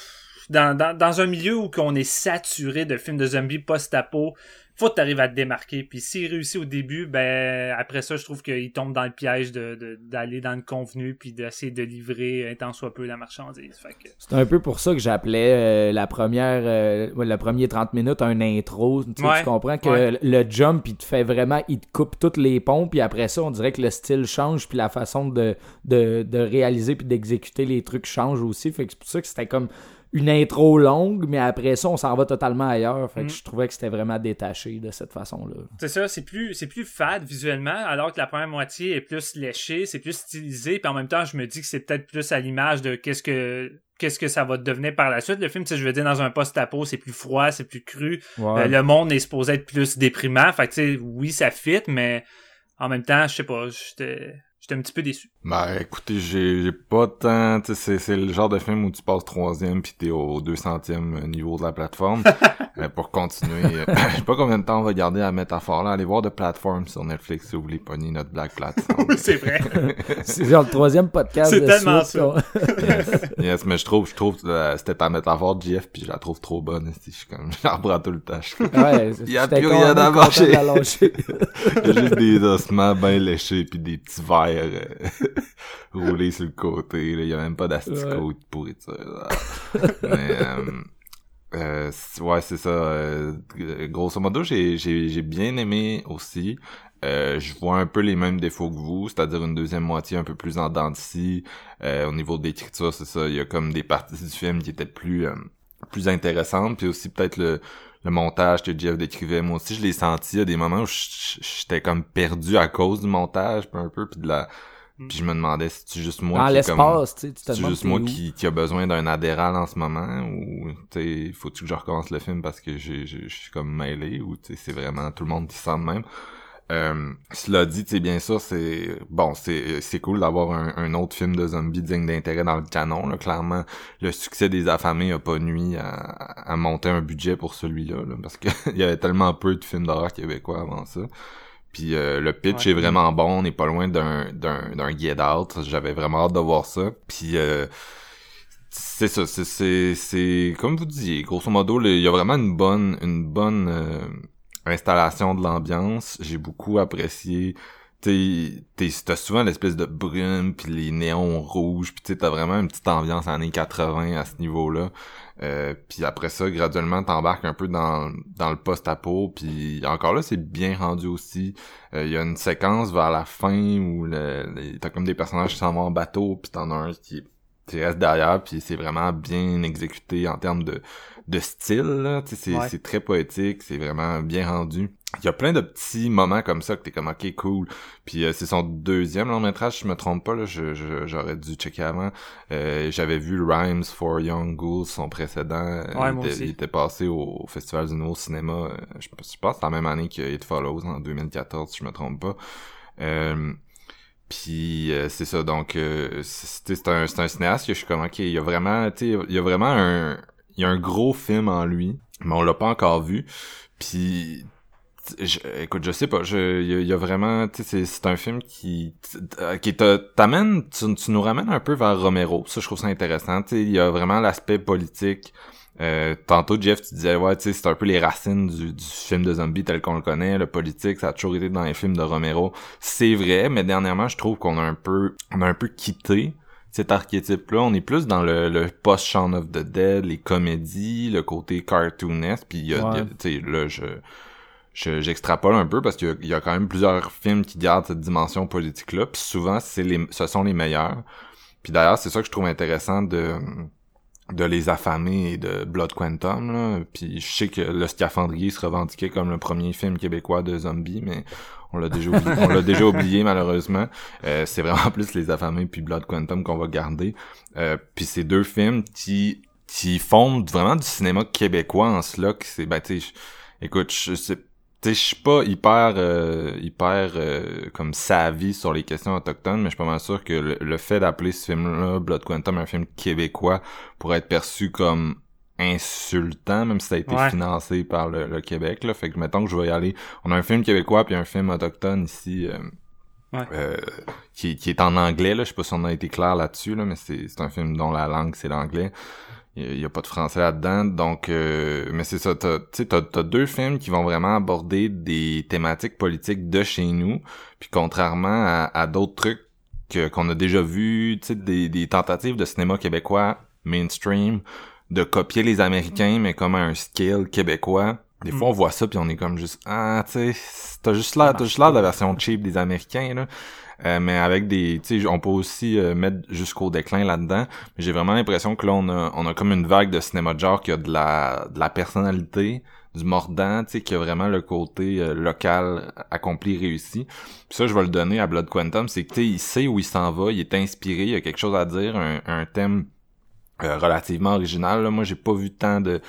dans, dans, dans un milieu où on est saturé de films de zombies post-apo, faut que t'arrives à te démarquer. Puis s'il réussit au début, ben après ça, je trouve qu'il tombe dans le piège de de- d'aller dans le convenu puis d'essayer de livrer un tant soit peu la marchandise. Que C'est un peu pour ça que j'appelais euh, la première, euh, le premier 30 minutes un intro. Tu, sais, Ouais. tu comprends que Ouais. le jump, il te fait vraiment, il te coupe toutes les ponts, puis après ça, on dirait que le style change, puis la façon de, de, de réaliser puis d'exécuter les trucs change aussi. Fait que c'est pour ça que c'était comme une intro longue, mais après ça, on s'en va totalement ailleurs. Fait que Mm. je trouvais que c'était vraiment détaché de cette façon-là. c'est ça, c'est plus c'est plus fade visuellement, alors que la première moitié est plus léchée, c'est plus stylisé, puis en même temps, je me dis que c'est peut-être plus à l'image de qu'est-ce que qu'est-ce que ça va devenir par la suite. Le film, tu sais, je veux dire, dans un post-apo, c'est plus froid, c'est plus cru. Euh, le monde est supposé être plus déprimant. Fait que, tu sais, oui, ça fit, mais en même temps, je sais pas, j'étais j'étais un petit peu déçu. Ben, écoutez, j'ai j'ai pas tant... tu sais, C'est c'est le genre de film où tu passes troisième pis t'es au 200e niveau de la plateforme. *laughs* Euh, pour continuer, euh, *laughs* je sais pas combien de temps on va garder la métaphore là. Allez voir de plateforme sur Netflix si vous voulez pogner notre Black Plateforme. *laughs* c'est vrai. C'est genre le troisième podcast C'est de tellement suite, ça. yes, yes, mais je trouve, je trouve, euh, c'était ta métaphore de JF puis je la trouve trop bonne. Je suis comme, j'en prends tout le temps. Ouais, Il y a plus rien à manger. a juste des ossements bien léchés puis des petits verres euh, *laughs* roulés sur le côté. Là. Il y a même pas d'asticot de pourriture. Mais euh, euh, ouais, c'est ça. euh, grosso modo, j'ai bien aimé aussi. Euh, je vois un peu les mêmes défauts que vous, c'est-à-dire une deuxième moitié un peu plus en dents de scie. Au niveau de l'écriture, c'est ça. Il y a comme des parties du film qui étaient plus plus intéressantes, puis aussi peut-être le le montage que Jeff décrivait, moi aussi je l'ai senti à des moments où j'étais comme perdu à cause du montage un peu puis de la puis je me demandais si c'est juste moi Dans qui l'espace, tu sais, tu juste moi qui, qui a besoin d'un adhéral en ce moment ou tu faut-tu que je recommence le film parce que je suis comme mêlé ou tu sais c'est vraiment tout le monde qui sent de même euh, cela dit, sais, bien sûr, c'est bon, c'est c'est cool d'avoir un, un autre film de zombies digne d'intérêt dans le canon. Là. Clairement, le succès des affamés a pas nuit à, à monter un budget pour celui-là, là, parce que *laughs* il y avait tellement peu de films d'horreur québécois avant ça. Puis euh, le pitch Ouais. est vraiment bon, on n'est pas loin d'un d'un d'un Get Out. J'avais vraiment hâte de voir ça. Puis euh, c'est ça, c'est c'est c'est comme vous disiez, grosso modo, il y a vraiment une bonne une bonne euh, installation de l'ambiance. J'ai beaucoup apprécié t'as souvent l'espèce de brume puis les néons rouges puis t'as vraiment une petite ambiance années 80 à ce niveau-là euh, puis après ça graduellement t'embarques un peu dans dans le post-apo puis encore là c'est bien rendu aussi il y a une séquence vers la fin où le, t'as comme des personnages qui s'en vont en bateau puis t'en as un qui tu restes derrière puis c'est vraiment bien exécuté en termes de de style là. C'est très poétique c'est vraiment bien rendu. Il y a plein de petits moments comme ça que t'es comme ok cool. Puis euh, c'est son deuxième long métrage je me trompe pas là je, j'aurais dû checker avant. Euh, j'avais vu Rhymes for Young Ghouls son précédent. Il, était, passé au, festival du nouveau cinéma euh, je, je pense c'est la même année que It Follows en 2014 si je me trompe pas. Puis c'est ça. Donc c'est un un cinéaste que je suis comme ok il y a vraiment tu sais il y a vraiment un il y a un gros film en lui mais on l'a pas encore vu puis écoute, je sais pas, il y, a vraiment, tu sais, c'est un film qui, qui t'amène, tu, tu, nous ramènes un peu vers Romero. Ça, je trouve ça intéressant. Tu sais, il y a vraiment l'aspect politique. Euh, tantôt, Jeff, tu disais, ouais, tu sais, c'est un peu les racines du, du film de zombie tel qu'on le connaît. Le politique, ça a toujours été dans les films de Romero. C'est vrai, mais dernièrement, je trouve qu'on a un peu, on a un peu quitté cet archétype-là. On est plus dans le, le post-Shaun of the Dead, les comédies, le côté cartoonesque. Puis, y a, là, je j'extrapole un peu parce qu'il y, a quand même plusieurs films qui gardent cette dimension politique-là, puis souvent, c'est les, ce sont les meilleurs. Puis d'ailleurs, c'est ça que je trouve intéressant de de Les Affamés et de Blood Quantum. Là. Puis je sais que Le Scaphandrier se revendiquait comme le premier film québécois de zombies, mais on l'a déjà oublié, on l'a déjà oublié malheureusement. Euh, c'est vraiment plus Les Affamés puis Blood Quantum qu'on va garder. Euh, puis c'est deux films qui qui font vraiment du cinéma québécois en cela. Que c'est, ben, écoute, je sais je suis pas hyper euh, hyper euh, comme savvy sur les questions autochtones, mais je suis pas mal sûr que le, fait d'appeler ce film-là Blood Quantum un film québécois pourrait être perçu comme insultant, même si ça a été financé par le, Québec. Là. Fait que mettons que je vais y aller. On a un film québécois puis un film autochtone ici. Euh, euh, qui, qui est en anglais là, je sais pas si on a été clair là-dessus là, mais c'est un film dont la langue c'est l'anglais il y, a pas de français là-dedans donc euh, mais c'est ça tu t'as, t'as deux films qui vont vraiment aborder des thématiques politiques de chez nous puis contrairement à, à d'autres trucs que, qu'on a déjà vu tu sais des, des tentatives de cinéma québécois mainstream de copier les américains mais comme un scale québécois des fois, on voit ça puis on est comme juste ah, tu sais, t'as juste l'air, t'as juste l'air de la version cheap des Américains là. Euh, mais avec des, tu sais, on peut aussi euh, mettre jusqu'au déclin là-dedans. Mais j'ai vraiment l'impression que là, on a, on a comme une vague de cinéma de genre qui a de la, de la personnalité, du mordant, tu sais, qui a vraiment le côté euh, local accompli, réussi. Puis ça, je vais le donner à Blood Quantum, c'est que tu sais, il sait où il s'en va, il est inspiré, il a quelque chose à dire, un, un thème relativement original. Là. Moi, j'ai pas vu tant de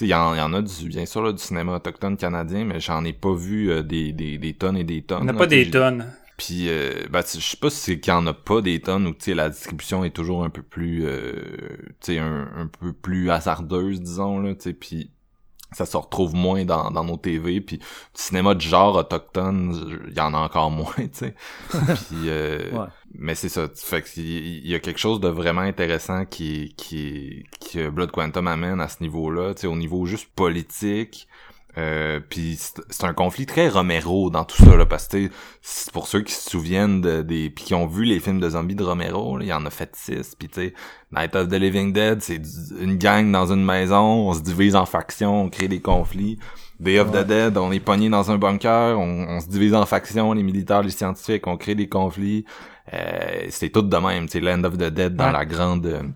il y, en, y en a du, bien sûr là, du cinéma autochtone canadien, mais j'en ai pas vu des, des, des tonnes et des tonnes. On n'a pas des tonnes. Puis, euh, ben, je sais pas si c'est qu'il y en a pas des tonnes ou la distribution est toujours un peu plus, euh, tu sais, un, un, peu plus hasardeuse, disons là, tu sais. Puis ça se retrouve moins dans, dans nos TV. Puis du cinéma de genre autochtone, il y en a encore *laughs* moins, tu sais. puis, euh, mais c'est ça. Fait qu'il y a quelque chose de vraiment intéressant qui, qui, que Blood Quantum amène à ce niveau-là, tu sais, au niveau juste politique euh, puis c'est un conflit très Romero dans tout ça là parce que pour ceux qui se souviennent de, des puis qui ont vu les films de zombies de Romero, il y en a fait six puis tu sais Night of the Living Dead, c'est une gang dans une maison, on se divise en factions, on crée des conflits. Day of the Dead, on est pogné dans un bunker, on, se divise en factions, les militaires, les scientifiques, on crée des conflits. Euh, c'est tout de même, c'est Land of the Dead dans la grande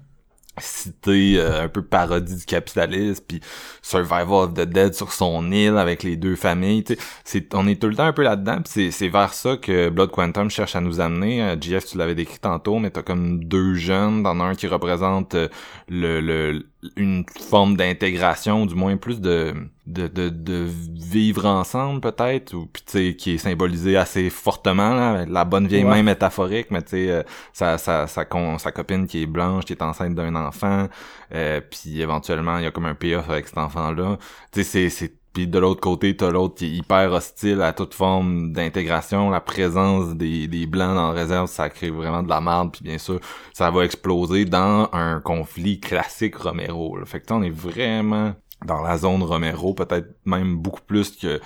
cité euh, un peu parodie du capitalisme puis Survival of the Dead sur son île avec les deux familles c'est on est tout le temps un peu là-dedans c'est c'est vers ça que Blood Quantum cherche à nous amener. Euh, GF tu l'avais décrit tantôt mais t'as comme deux jeunes dans un qui représente euh, le, le une forme d'intégration, du moins plus de, de, de, de vivre ensemble peut-être, ou puis tu sais qui est symbolisé assez fortement là, la bonne vieille main métaphorique, mais tu sais euh, sa, sa, sa, sa, copine qui est blanche, qui est enceinte d'un enfant, euh, puis éventuellement il y a comme un payoff avec cet enfant là, tu sais c'est puis de l'autre côté, t'as l'autre qui est hyper hostile à toute forme d'intégration. La présence des, des blancs dans la réserve, ça crée vraiment de la merde. Puis bien sûr, ça va exploser dans un conflit classique Romero. Fait que on est vraiment dans la zone Romero, peut-être même beaucoup plus que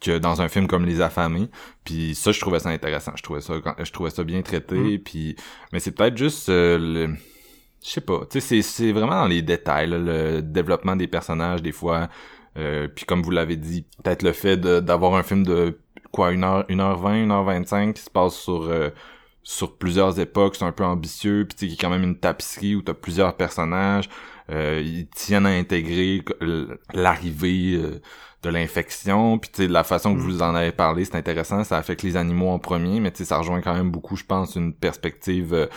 que dans un film comme Les Affamés. Puis ça, je trouvais ça intéressant. Je trouvais ça, je trouvais ça bien traité. Puis, mais c'est peut-être juste euh, le, je sais pas. Tu sais, c'est vraiment dans les détails, là, le développement des personnages des fois. Euh, puis comme vous l'avez dit, peut-être le fait d'avoir un film de quoi, 1h, 1h20, 1h25 qui se passe sur euh, sur plusieurs époques, c'est un peu ambitieux, puis tu sais, qui est quand même une tapisserie où t'as plusieurs personnages. Euh, ils tiennent à intégrer l'arrivée euh, de l'infection puis tu sais la façon que mm. vous en avez parlé c'est intéressant ça affecte les animaux en premier mais tu sais ça rejoint quand même beaucoup je pense une perspective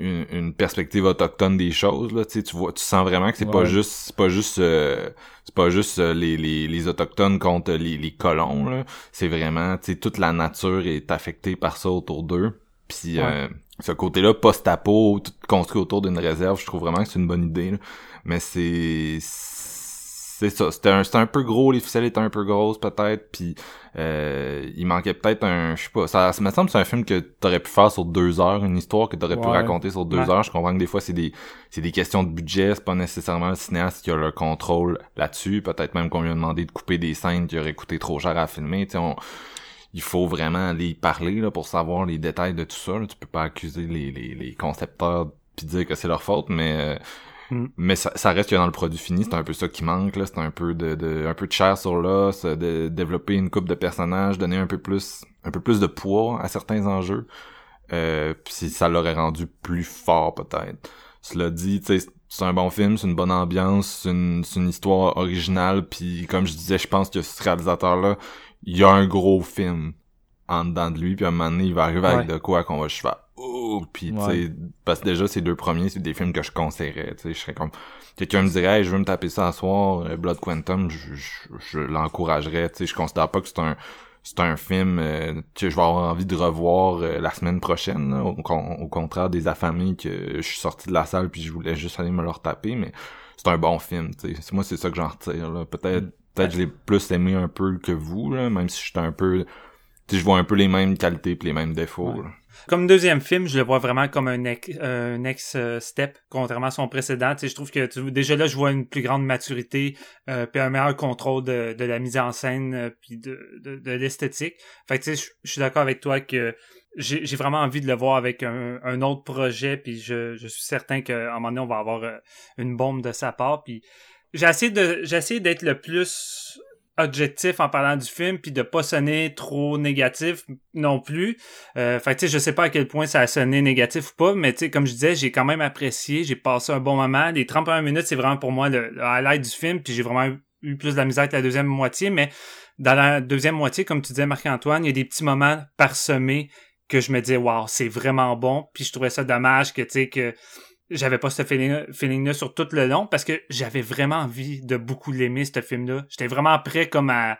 euh, une, perspective autochtone des choses là tu tu vois tu sens vraiment que c'est pas juste c'est pas juste euh, c'est pas juste euh, les, les, les autochtones contre les, les colons là. C'est vraiment tu sais toute la nature est affectée par ça autour d'eux. Puis euh, ce côté-là post-apo tout construit autour d'une réserve je trouve vraiment que c'est une bonne idée là. mais c'est c'est ça, c'était un, un peu gros, les ficelles étaient un peu grosses peut-être, puis euh, il manquait peut-être un, je sais pas, ça, ça me semble que c'est un film que t'aurais pu faire sur deux heures, une histoire que t'aurais pu raconter sur deux heures. Je comprends que des fois c'est des, c'est des questions de budget, c'est pas nécessairement le cinéaste qui a le contrôle là-dessus. Peut-être même qu'on lui a demandé de couper des scènes qui auraient coûté trop cher à filmer. Tu sais, il faut vraiment aller y parler là pour savoir les détails de tout ça. Tu peux pas accuser les, les, les concepteurs puis dire que c'est leur faute, mais euh, Mm. Mais ça, ça, reste que dans le produit fini, c'est un peu ça qui manque, là. C'est un peu de, de, un peu de chair sur l'os, de développer une coupe de personnages, donner un peu plus, un peu plus de poids à certains enjeux. Euh, puis ça l'aurait rendu plus fort, peut-être. Cela dit, tu sais, c'est un bon film, c'est une bonne ambiance, c'est une, une histoire originale, puis comme je disais, je pense que ce réalisateur-là, il y a un gros film en dedans de lui, puis à un moment donné, il va arriver avec de quoi qu'on va cheval oh puis tu sais parce que déjà ces deux premiers c'est des films que je conseillerais tu sais. Je serais comme quelqu'un me dirait je veux me taper ça à soir euh, Blood Quantum je, je, l'encouragerais tu sais. Je considère pas que c'est un c'est un film euh, que je vais avoir envie de revoir euh, la semaine prochaine au, au, contraire des affamés que je suis sorti de la salle puis je voulais juste aller me leur taper mais c'est un bon film tu sais. Moi c'est ça que j'en retire peut-être peut-être je l'ai plus aimé un peu que vous là même si j'étais un peu tu sais je vois un peu les mêmes qualités puis les mêmes défauts comme deuxième film, je le vois vraiment comme un, next step, contrairement à son précédent. Tu sais, je trouve que déjà là, je vois une plus grande maturité, euh, puis un meilleur contrôle de, de la mise en scène, euh, puis de, de, de l'esthétique. Fait que tu sais, je, suis d'accord avec toi que j'ai vraiment envie de le voir avec un, un autre projet, puis je, je suis certain qu'à un moment donné, on va avoir euh, une bombe de sa part. Puis de j'ai essayé d'être le plus objectif en parlant du film puis de pas sonner trop négatif non plus. Euh, fait tu sais je sais pas à quel point ça a sonné négatif ou pas mais tu sais comme je disais, j'ai quand même apprécié, j'ai passé un bon moment. Les 31 minutes, c'est vraiment pour moi le, highlight du film puis j'ai vraiment eu plus de la misère que la deuxième moitié mais dans la deuxième moitié comme tu disais Marc-Antoine, il y a des petits moments parsemés que je me disais waouh, c'est vraiment bon puis je trouvais ça dommage que tu sais que j'avais pas ce feeling-là sur tout le long parce que j'avais vraiment envie de beaucoup l'aimer, ce film-là. J'étais vraiment prêt comme à,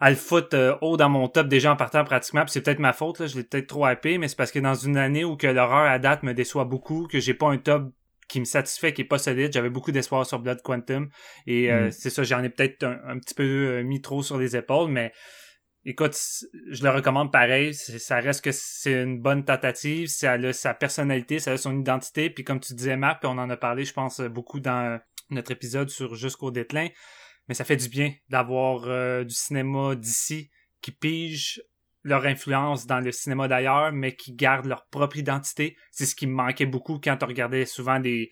à le foutre euh, haut dans mon top déjà en partant pratiquement. Puis c'est peut-être ma faute, là, je l'ai peut-être trop hypé, mais c'est parce que dans une année où que l'horreur à date me déçoit beaucoup, que j'ai pas un top qui me satisfait, qui est pas solide, j'avais beaucoup d'espoir sur Blood Quantum. Et euh, mm. c'est ça, j'en ai peut-être un, petit peu euh, mis trop sur les épaules, mais écoute, je le recommande pareil. Ça reste que c'est une bonne tentative. Ça a sa personnalité, ça a son identité. Puis comme tu disais, Marc, puis on en a parlé, je pense, beaucoup dans notre épisode sur Jusqu'au déclin. Mais ça fait du bien d'avoir euh, du cinéma d'ici qui pige leur influence dans le cinéma d'ailleurs, mais qui garde leur propre identité. C'est ce qui me manquait beaucoup quand on regardait souvent des,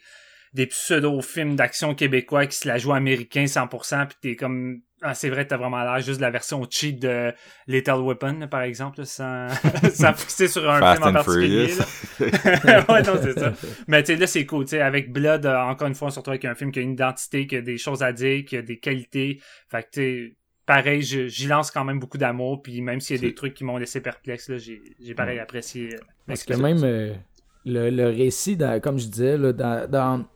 des pseudo-films d'action québécois qui se la jouent américain 100%, puis t'es comme ah, c'est vrai, t'as vraiment l'air juste de la version cheap de Lethal Weapon, par exemple, sans, *laughs* sans fixer sur un film en particulier. *laughs* ouais, non, c'est ça. Mais tu sais, là, c'est cool. Tu sais, avec Blood, euh, encore une fois, surtout avec un film qui a une identité, qui a des choses à dire, qui a des qualités. Fait que, tu pareil, j'y lance quand même beaucoup d'amour. Puis même s'il y a des trucs qui m'ont laissé perplexe, là, j'ai pareil apprécié. Euh, Parce que même euh, le, le, récit, comme je disais, là, dans, dans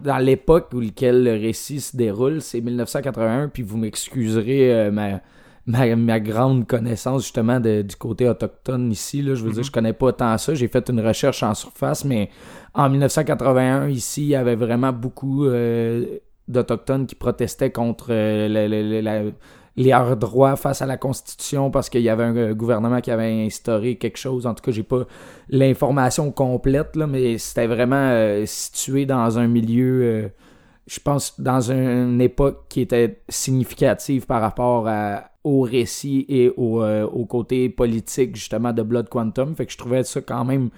dans l'époque où lequel le récit se déroule, c'est 1981, puis vous m'excuserez euh, ma, ma, grande connaissance justement du côté autochtone ici. Là, je veux dire, mhm. je connais pas tant ça. J'ai fait une recherche en surface, mais en 1981, ici, il y avait vraiment beaucoup euh, d'Autochtones qui protestaient contre euh, la leurs droits face à la Constitution parce qu'il y avait un gouvernement qui avait instauré quelque chose. En tout cas, j'ai pas l'information complète, là, mais c'était vraiment euh, situé dans un milieu je pense, dans une époque qui était significative par rapport au récit et au, euh, au côté politique, justement, de Blood Quantum. Fait que je trouvais ça quand même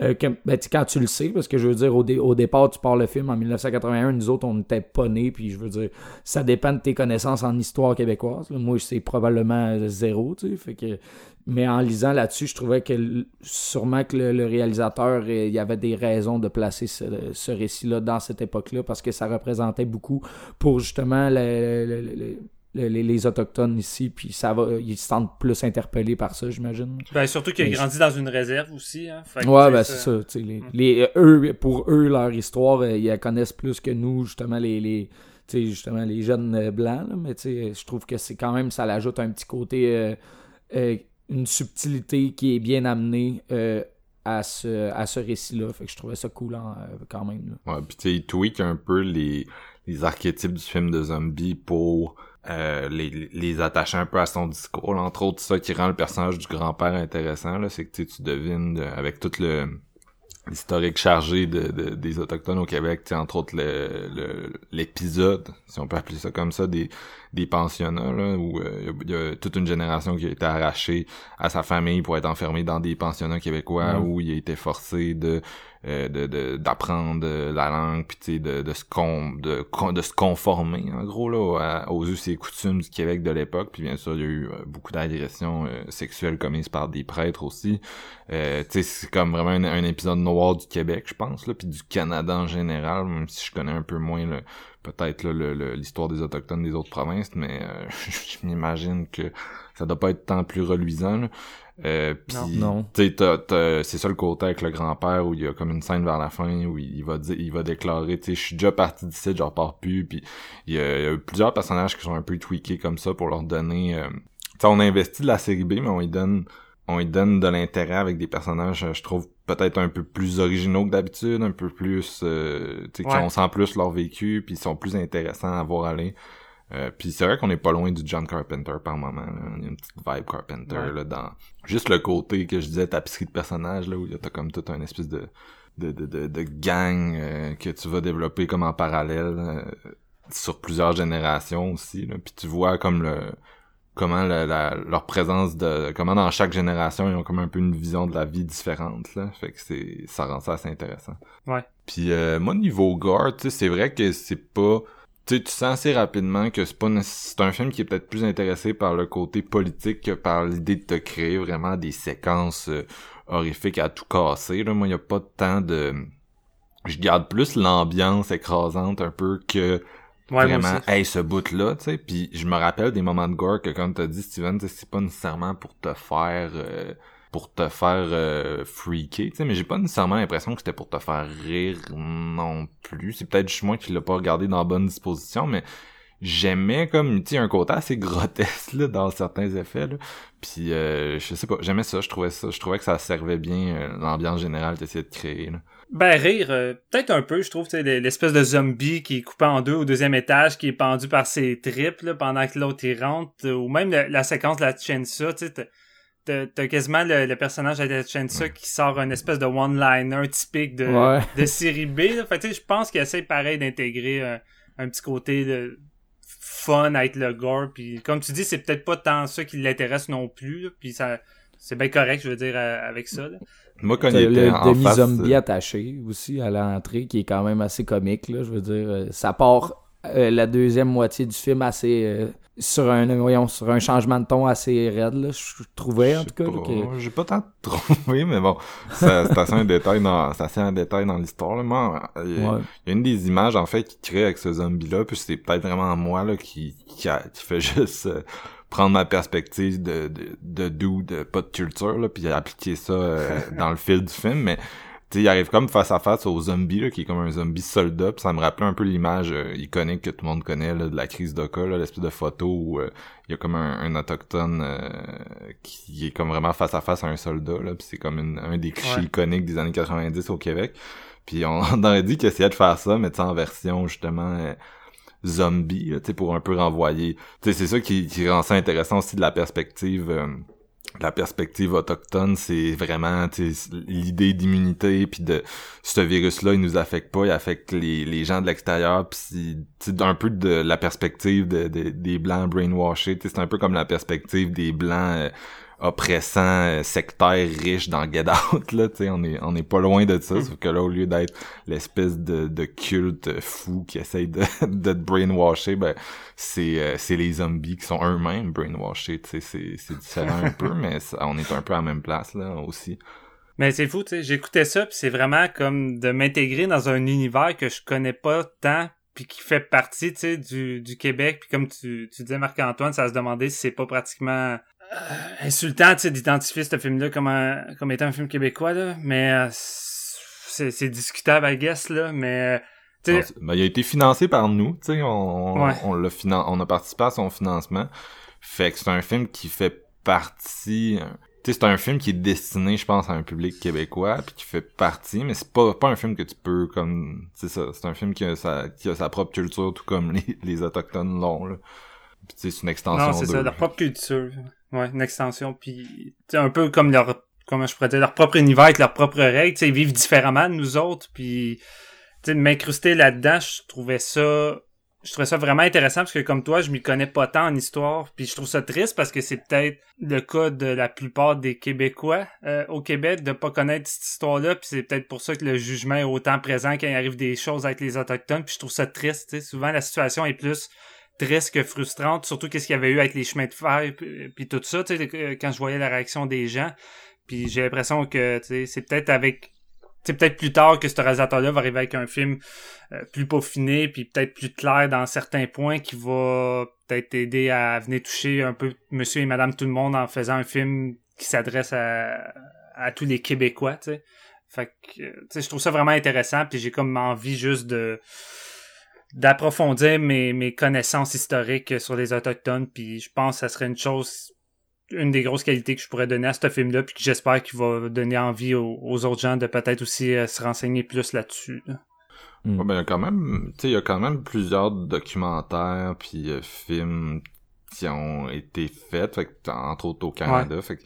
euh, ben, quand tu le sais, parce que je veux dire, au, au, départ, tu pars le film en 1981, nous autres, on n'était pas nés, puis je veux dire, ça dépend de tes connaissances en histoire québécoise. Moi, c'est probablement zéro, tu sais, que... Mais en lisant là-dessus, je trouvais que sûrement que le, réalisateur, euh, il y avait des raisons de placer ce, récit-là dans cette époque-là, parce que ça représentait beaucoup pour justement le les, Autochtones ici, puis ça va, ils se sentent plus interpellés par ça, j'imagine. Ben, surtout qu'ils ont grandi dans une réserve aussi. Hein. ouais, ben c'est ça. les, mm. les, eux, pour eux, leur histoire, euh, ils la connaissent plus que nous, justement, les, les, justement, les jeunes euh, blancs. Là, mais je trouve que c'est quand même, ça l'ajoute un petit côté, euh, une subtilité qui est bien amenée à ce, à ce récit-là. Fait que je trouvais ça cool quand même. Ouais, puis tu sais, il tweak un peu les, les archétypes du film de zombie pour euh, les, les attacher un peu à son discours. Entre autres, ça qui rend le personnage du grand-père intéressant, là, c'est que tu devines euh, avec tout le l'historique chargé de, des autochtones au Québec, entre autres l'épisode, si on peut appeler ça comme ça, des, des pensionnats, là, où euh, il y, a toute une génération qui a été arrachée à sa famille pour être enfermée dans des pensionnats québécois, où il a été forcé de euh, de d'apprendre la langue puis de, de se con, de, de se conformer en gros là aux us et coutumes du Québec de l'époque puis bien sûr il y a eu euh, beaucoup d'agressions euh, sexuelles commises par des prêtres aussi euh, c'est comme vraiment un, épisode noir du Québec je pense là puis du Canada en général même si je connais un peu moins peut-être l'histoire des autochtones des autres provinces mais *laughs* je m'imagine que ça doit pas être tant plus reluisant là. Euh, non. c'est ça le côté avec le grand-père où il y a comme une scène vers la fin où il va dire, il va déclarer, tu sais, je suis déjà parti d'ici, je repars plus. Puis il y, a, plusieurs personnages qui sont un peu tweakés comme ça pour leur donner. Euh... sais on investit de la série B, mais on y donne, on y donne de l'intérêt avec des personnages, je trouve peut-être un peu plus originaux que d'habitude, un peu plus, euh, tu sais, qui on sent plus leur vécu, puis ils sont plus intéressants à voir aller. Euh, puis c'est vrai qu'on est pas loin du John Carpenter par moment. Là. Il y a une petite vibe Carpenter là, dans juste le côté que je disais tapisserie de personnages là où t'as comme tout un espèce de de, de, de, gang euh, que tu vas développer comme en parallèle euh, sur plusieurs générations aussi. Là. Puis tu vois comme le comment la, leur présence de comment dans chaque génération ils ont comme un peu une vision de la vie différente là fait que c'est ça rend ça assez intéressant ouais puis moi niveau gore tu sais c'est vrai que c'est pas tu sais, tu sens assez rapidement que c'est pas c'est un film qui est peut-être plus intéressé par le côté politique que par l'idée de te créer vraiment des séquences euh, horrifiques à tout casser. Là. Moi, il y a pas tant de... Je garde plus l'ambiance écrasante un peu que vraiment, hey, ce bout-là, tu sais. Puis je me rappelle des moments de gore que, comme t'as dit, Steven, c'est pas nécessairement pour te faire... Euh, pour te faire euh, freaker, tu sais, mais j'ai pas nécessairement l'impression que c'était pour te faire rire non plus. C'est peut-être juste moi qui l'ai pas regardé dans la bonne disposition, mais j'aimais comme, tu sais, un côté assez *laughs* grotesque, là, dans certains effets, là. Puis, euh, je sais pas, j'aimais ça, je trouvais ça, je trouvais que ça servait bien euh, l'ambiance générale d'essayer de créer, là. Ben, rire, euh, peut-être un peu, je trouve, l'espèce de zombie qui est coupé en deux au deuxième étage, qui est pendu par ses tripes, là, pendant que l'autre, il rentre, ou même la, séquence de la Chensa, tu sais, t'as quasiment le, personnage de la Chensa qui sort un espèce de one-liner typique de, de série B. Fait je pense qu'il essaie pareil d'intégrer un, petit côté de fun avec le gore. Puis comme tu dis, c'est peut-être pas tant ça qui l'intéresse non plus. puis ça c'est bien correct, je veux dire, euh, avec ça. Moi, quand il le demi-zombie attaché aussi à l'entrée, qui est quand même assez comique. Là, je veux dire, euh, ça part la deuxième moitié du film assez sur un voyons, sur un changement de ton assez raide là, je trouvais en tout cas j'ai pas tant *laughs* trouvé mais bon c'est assez un détail dans c'est assez un détail dans l'histoire là moi il y, a une des images en fait qui crée avec ce zombie là puis c'est peut-être vraiment moi là qui qui, a, qui fait *laughs* juste euh, prendre ma perspective de de de dude pas de culture là puis appliquer ça euh, *laughs* dans le fil du film mais il arrive comme face à face au zombie, là, qui est comme un zombie soldat. Pis ça me rappelait un peu l'image euh, iconique que tout le monde connaît là, de la crise d'Oka, l'espèce de photo où euh, il y a comme un, autochtone euh, qui est comme vraiment face à face à un soldat. Là, c'est comme un des clichés iconiques des années 90 au Québec. Puis *laughs* on, aurait dit qu'il essayait de faire ça, mais en version justement zombie, là, pour un peu renvoyer. C'est ça qui, qui rend ça intéressant aussi de la perspective la perspective autochtone, c'est vraiment l'idée d'immunité puis de ce virus-là, il nous affecte pas, il affecte les, les gens de l'extérieur puis un peu de la perspective de, des blancs brainwashés, c'est un peu comme la perspective des blancs euh, oppressant euh, sectaire riche dans Get Out là tu sais on est on est pas loin de ça hmm. sauf que là au lieu d'être l'espèce de, de culte fou qui essaye de *laughs* de te brainwasher ben c'est euh, c'est les zombies qui sont eux-mêmes brainwashés tu sais c'est c'est différent un peu *laughs* mais on est un peu à la même place là aussi mais c'est fou, tu sais, j'écoutais ça, puis c'est vraiment comme de m'intégrer dans un univers que je connais pas tant, puis qui fait partie, tu sais, du, du Québec. Puis comme tu, tu disais, Marc-Antoine, ça se demandait si c'est pas pratiquement insultant d'identifier ce film-là comme, un, comme étant un film québécois, là, mais euh, c'est discutable, I guess, là, mais... Euh, ben, il a été financé par nous, tu sais, on, on, l'a on a participé à son financement. Fait que c'est un film qui fait partie... Tu sais, c'est un film qui est destiné, je pense, à un public québécois, puis qui fait partie, mais c'est pas, pas un film que tu peux, comme... C'est ça, c'est un film qui a, sa, qui a sa propre culture, tout comme les, les Autochtones l'ont, là. c'est une extension Non, c'est ça, leur propre culture. Ouais, une extension. Puis, un peu comme leur, comment je pourrais dire, leur propre univers avec leurs propres règles. ils vivent différemment de nous autres. Puis, tu m'incruster là-dedans, je trouvais ça, je trouvais ça vraiment intéressant parce que comme toi, je m'y connais pas tant en histoire. Puis je trouve ça triste parce que c'est peut-être le cas de la plupart des Québécois euh, au Québec de pas connaître cette histoire-là. Puis c'est peut-être pour ça que le jugement est autant présent quand il arrive des choses avec les autochtones. Puis je trouve ça triste. Souvent la situation est plus triste que frustrante, surtout qu'est-ce qu'il y avait eu avec les chemins de fer puis tout ça, tu sais, quand je voyais la réaction des gens. Puis j'ai l'impression que c'est peut-être avec c'est peut-être plus tard que ce réalisateur-là va arriver avec un film euh, plus peaufiné puis peut-être plus clair dans certains points qui va peut-être aider à venir toucher un peu monsieur et madame tout le monde en faisant un film qui s'adresse à, à tous les Québécois. Fait que, tu sais, je trouve ça vraiment intéressant puis j'ai comme envie juste de d'approfondir mes, mes connaissances historiques sur les autochtones puis je pense que ça serait une chose une des grosses qualités que je pourrais donner à ce film-là puis que j'espère qu'il va donner envie aux, autres gens de peut-être aussi euh, se renseigner plus là-dessus. Hmm. ben, quand même, il y a quand même plusieurs documentaires puis euh, films qui ont été faits, entre autres au Canada. Fait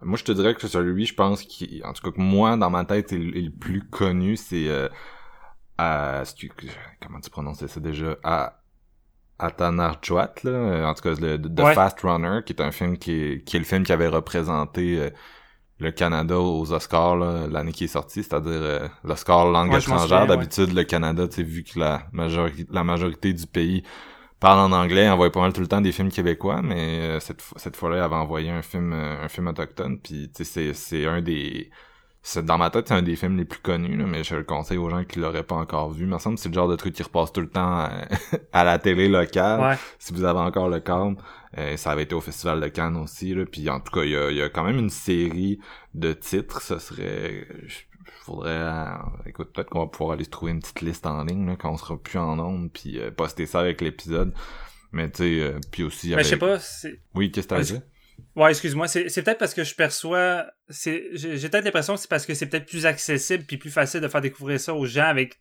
moi, je te dirais que celui, je pense, qui, en tout cas, que moi, dans ma tête, est, le plus connu, c'est euh, comment tu prononces ça déjà? À Atanarjuat là en tout cas le The Fast Runner qui est un film qui est, qui est le film qui avait représenté euh, le Canada aux Oscars l'année qui est sortie c'est-à-dire euh, l'Oscar langue étrangère. d'habitude le Canada tu vu que la majorité la majorité du pays parle en anglais envoie pas mal tout le temps des films québécois mais euh, cette cette fois-là il avait envoyé un film un film autochtone puis c'est c'est un des dans ma tête, c'est un des films les plus connus, mais je le conseille aux gens qui l'auraient pas encore vu. Il me semble que c'est le genre de truc qui repasse tout le temps *laughs* à, la télé locale. Si vous avez encore le câble. Euh, ça avait été au Festival de Cannes aussi. Là. Puis en tout cas, il y a, quand même une série de titres. Ce serait... faudrait... Euh, écoute, peut-être qu'on va pouvoir aller se trouver une petite liste en ligne là, quand on sera plus en ondes, puis euh, poster ça avec l'épisode. Mais tu sais, puis aussi... Ben, je sais pas, Oui, qu'est-ce que t'as dit? Ouais, excuse-moi, c'est, peut-être parce que je perçois, c'est, j'ai, peut-être l'impression que c'est parce que c'est peut-être plus accessible puis plus facile de faire découvrir ça aux gens avec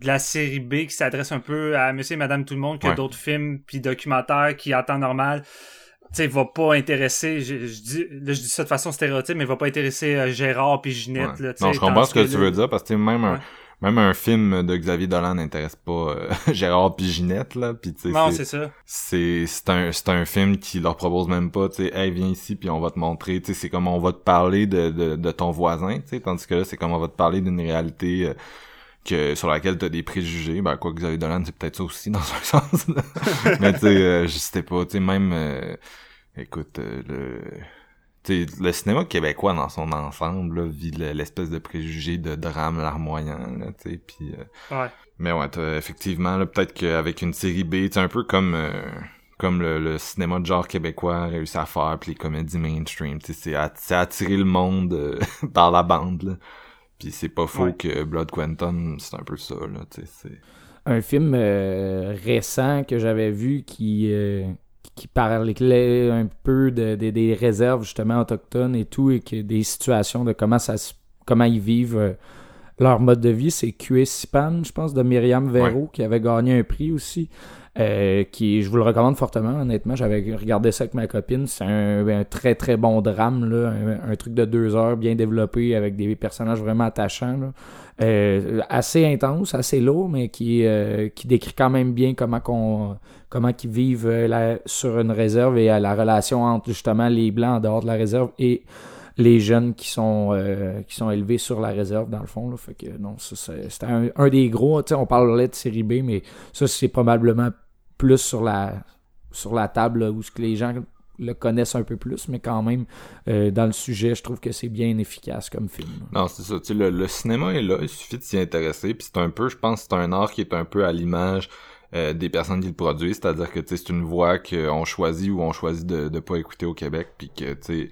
de la série B qui s'adresse un peu à monsieur et madame tout le monde que d'autres films puis documentaires qui en temps normal tu sais va pas intéresser je, dis là je dis ça de façon stéréotype mais va pas intéresser euh, Gérard puis Ginette là, non je comprends ce que, tu veux dire parce que même un, même un film de Xavier Dolan n'intéresse pas euh, *laughs* Gérard Piginette là puis tu sais non c'est ça. c'est c'est un c'est un film qui leur propose même pas tu sais hey viens ici puis on va te montrer tu sais c'est comme on va te parler de de, de ton voisin tu sais tandis que là c'est comme on va te parler d'une réalité euh, que sur laquelle t'as des préjugés. Ben quoi Xavier Dolan c'est peut-être ça aussi dans un *laughs* sens *laughs* mais tu sais euh, je sais pas tu sais même écoute le le cinéma québécois dans son ensemble là, vit l'espèce de préjugé de drame larmoyant là, tu sais puis euh, ouais. mais ouais effectivement là peut-être qu'avec une série B c'est un peu comme euh, comme le, cinéma de genre québécois réussit à faire puis les comédies mainstream tu sais c'est attirer le monde euh, *laughs* par la bande là puis c'est pas faux que Blood Quantum c'est un peu ça là tu sais c'est un film récent que j'avais vu qui qui parlait un peu de, des réserves justement autochtones et tout, et que des situations de comment ça comment ils vivent euh, leur mode de vie, c'est Sipan, je pense, de Myriam Véro, qui avait gagné un prix aussi. Euh, qui, je vous le recommande fortement, honnêtement. J'avais regardé ça avec ma copine. C'est un, très très bon drame, là, un, truc de deux heures bien développé avec des personnages vraiment attachants. Là. Euh, assez intense, assez lourd, mais qui, euh, qui décrit quand même bien comment qu'on comment qu'ils vivent la, sur une réserve et la relation entre justement les blancs en dehors de la réserve et les jeunes qui sont qui sont élevés sur la réserve dans le fond là. non c'était un, des gros on parlerait de série B mais ça c'est probablement plus sur la, sur la table où ce que les gens le connaissent un peu plus, mais quand même, euh, dans le sujet, je trouve que c'est bien efficace comme film. Non, c'est ça. Le, le cinéma est là, il suffit de s'y intéresser. Puis c'est un peu, je pense, c'est un art qui est un peu à l'image euh, des personnes qui le produisent. C'est-à-dire que c'est une voix qu'on choisit ou on choisit de ne pas écouter au Québec. Puis que, tu sais,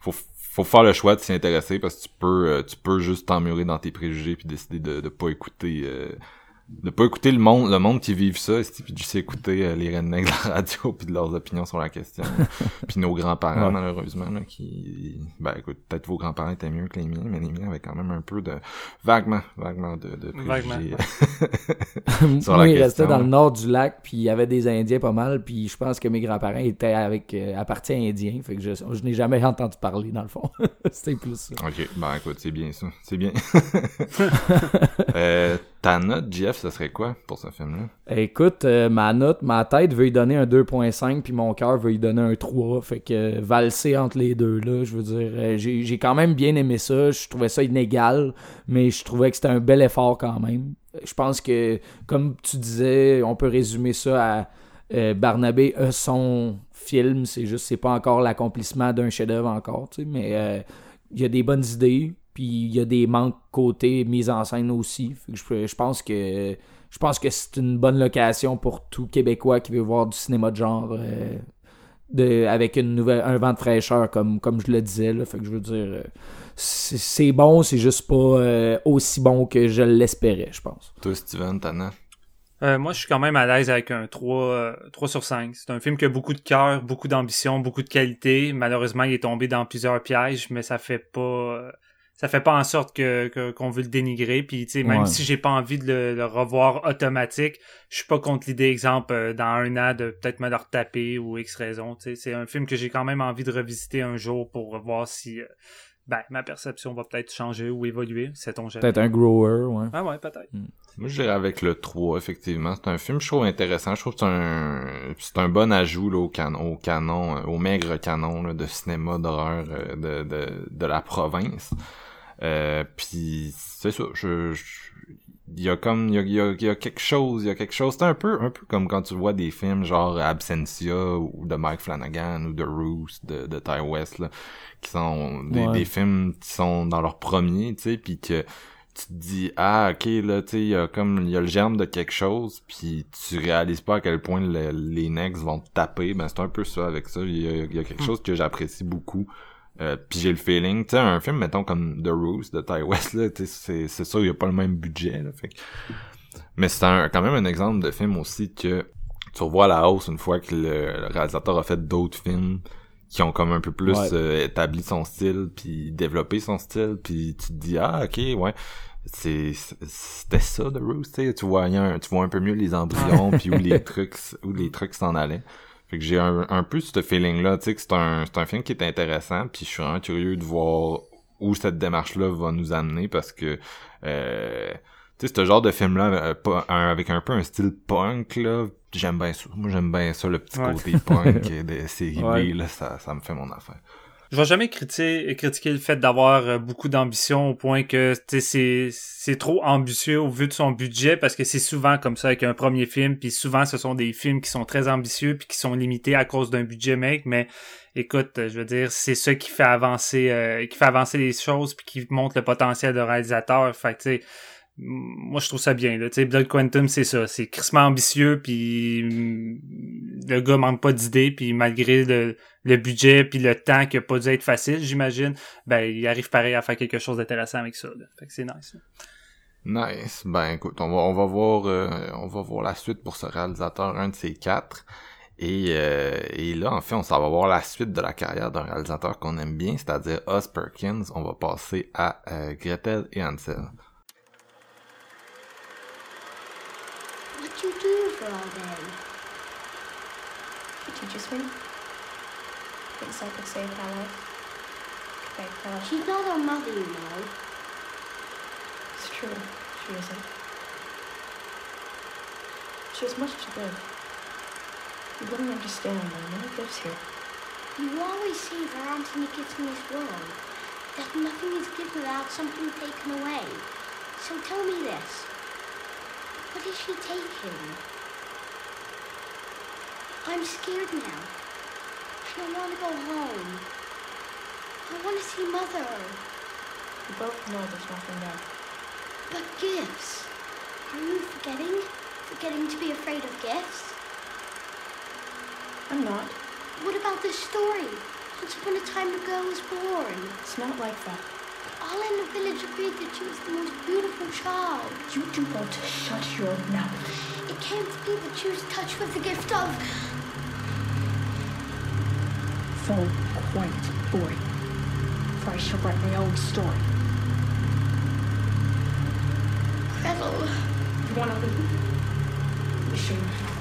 faut, faut faire le choix de s'y intéresser parce que tu peux, euh, tu peux juste t'emmurer dans tes préjugés puis décider de ne pas écouter de pas écouter le monde le monde qui vivent ça puis juste écouter euh, les rednecks de la radio puis de leurs opinions sur la question. *laughs* Puis nos grands-parents malheureusement là, qui ben écoute peut-être vos grands-parents étaient mieux que les miens mais les miens avaient quand même un peu de vaguement vaguement de, de préjugés *laughs* sur Moi, ils restaient dans le nord du lac puis il y avait des indiens pas mal puis je pense que mes grands-parents étaient avec euh, à partir indien fait que je, je n'ai jamais entendu parler dans le fond. *laughs* C'était plus ça. OK ben écoute c'est bien ça c'est bien. Euh, ta note, Jeff, ce serait quoi pour ce film-là? Écoute, euh, ma note, ma tête veut y donner un 2.5, puis mon cœur veut y donner un 3. Fait que euh, valser entre les deux, là, je veux dire, euh, j'ai quand même bien aimé ça. Je trouvais ça inégal, mais je trouvais que c'était un bel effort quand même. Je pense que, comme tu disais, on peut résumer ça à Barnabé son film. C'est juste, c'est pas encore l'accomplissement d'un chef-d'œuvre encore, tu sais, mais il y a des bonnes idées puis il y a des manques côté mise en scène aussi. Je, pense que je pense que c'est une bonne location pour tout Québécois qui veut voir du cinéma de genre euh, de, avec une nouvelle, un vent de fraîcheur, comme, comme je le disais. Là. Fait que je veux dire, euh, c'est bon, c'est juste pas euh, aussi bon que je l'espérais, je pense. Toi, Steven, Tana? moi, je suis quand même à l'aise avec un 3, 3 sur 5. C'est un film qui a beaucoup de cœur, beaucoup d'ambition, beaucoup de qualité. Malheureusement, il est tombé dans plusieurs pièges, mais ça fait pas ça fait pas en sorte que qu'on veut le dénigrer. Puis tu sais même si j'ai pas envie de le, revoir automatique je suis pas contre l'idée exemple euh, dans un an de peut-être me le retaper ou x raison tu sais. C'est un film que j'ai quand même envie de revisiter un jour pour voir si euh, ben ma perception va peut-être changer ou évoluer c'est on peut-être un grower ouais. Ah ouais peut-être. Hmm. moi je dirais avec le 3 effectivement. C'est un film je trouve intéressant. Je trouve que c'est un c'est un bon ajout là, au canon au canon euh, au maigre canon là, de cinéma d'horreur de, de de la province euh, puis c'est ça, je, il y a comme il y a, il y a, quelque chose il y a quelque chose. C'est un peu un peu comme quand tu vois des films genre Absentia ou de Mike Flanagan ou de Roos de, de Ty West là, qui sont des, des films qui sont dans leur premier tu sais puis que tu te dis ah ok là tu sais il y a comme il y a le germe de quelque chose puis tu réalises pas à quel point les necks vont te taper. Ben c'est un peu ça avec ça. Il y a, il y a quelque hmm. chose que j'apprécie beaucoup euh, puis j'ai le feeling, tu sais, un film, mettons, comme The Rose de Ty West, là, c'est, c'est sûr, il a pas le même budget, là, fait Mais c'est quand même un exemple de film aussi que tu revois la hausse une fois que le, réalisateur a fait d'autres films qui ont comme un peu plus euh, établi son style, puis développé son style, puis tu te dis, ah, ok, ouais, c'est c'était ça The Rose, tu vois, tu vois un peu mieux les embryons, puis où les *laughs* trucs, où les trucs s'en allaient. Fait que j'ai un, un peu ce feeling-là, tu sais, que c'est un, c'est un film qui est intéressant, puis je suis vraiment curieux de voir où cette démarche-là va nous amener, parce que, euh, tu sais, ce genre de film-là, euh, avec un peu un style punk, là, j'aime bien ça. Moi, j'aime bien ça, le petit côté punk *laughs* des séries B, là, ça, ça me fait mon affaire je vais jamais critiquer, critiquer le fait d'avoir euh, beaucoup d'ambition au point que c'est c'est trop ambitieux au vu de son budget parce que c'est souvent comme ça avec un premier film puis souvent ce sont des films qui sont très ambitieux puis qui sont limités à cause d'un budget mec mais écoute je veux dire c'est ça qui fait avancer euh, qui fait avancer les choses puis qui montre le potentiel de réalisateur. Fait tu sais moi je trouve ça bien là. Tu sais Blood Quantum c'est ça. C'est crissement ambitieux puis mm, le gars manque pas d'idées puis malgré le, le budget puis le temps qui n'a pas dû être facile, j'imagine, ben, il arrive pareil à faire quelque chose d'intéressant avec ça. C'est nice. Nice. Ben écoute, on va, on va voir euh, on va voir la suite pour ce réalisateur, un de ces quatre. Et, euh, et là, en fait, on s'en va voir la suite de la carrière d'un réalisateur qu'on aime bien, c'est-à-dire Oz Perkins. On va passer à euh, Gretel et Ansel. What you do for all you just? Me. Things I could save life. Could make. She's not her mother, you know. It's true. She isn't. She has much to give. You wouldn't understand though. Many gifts here. You always say there aren't any gifts in this world. That nothing is given without something taken away. So tell me this. What is she taking? I'm scared now. I want to go home. I want to see Mother. We both know there's nothing there. But gifts. Are you forgetting? Forgetting to be afraid of gifts? I'm not. What about this story? Once upon a time a girl was born. It's not like that. All in the village agreed that she was the most beautiful child. You do want to shut your mouth. It can't be that she was touched with the gift of. Fall quiet, boy. For I shall write my own story. Gretel. You wanna leave? Let me show you how.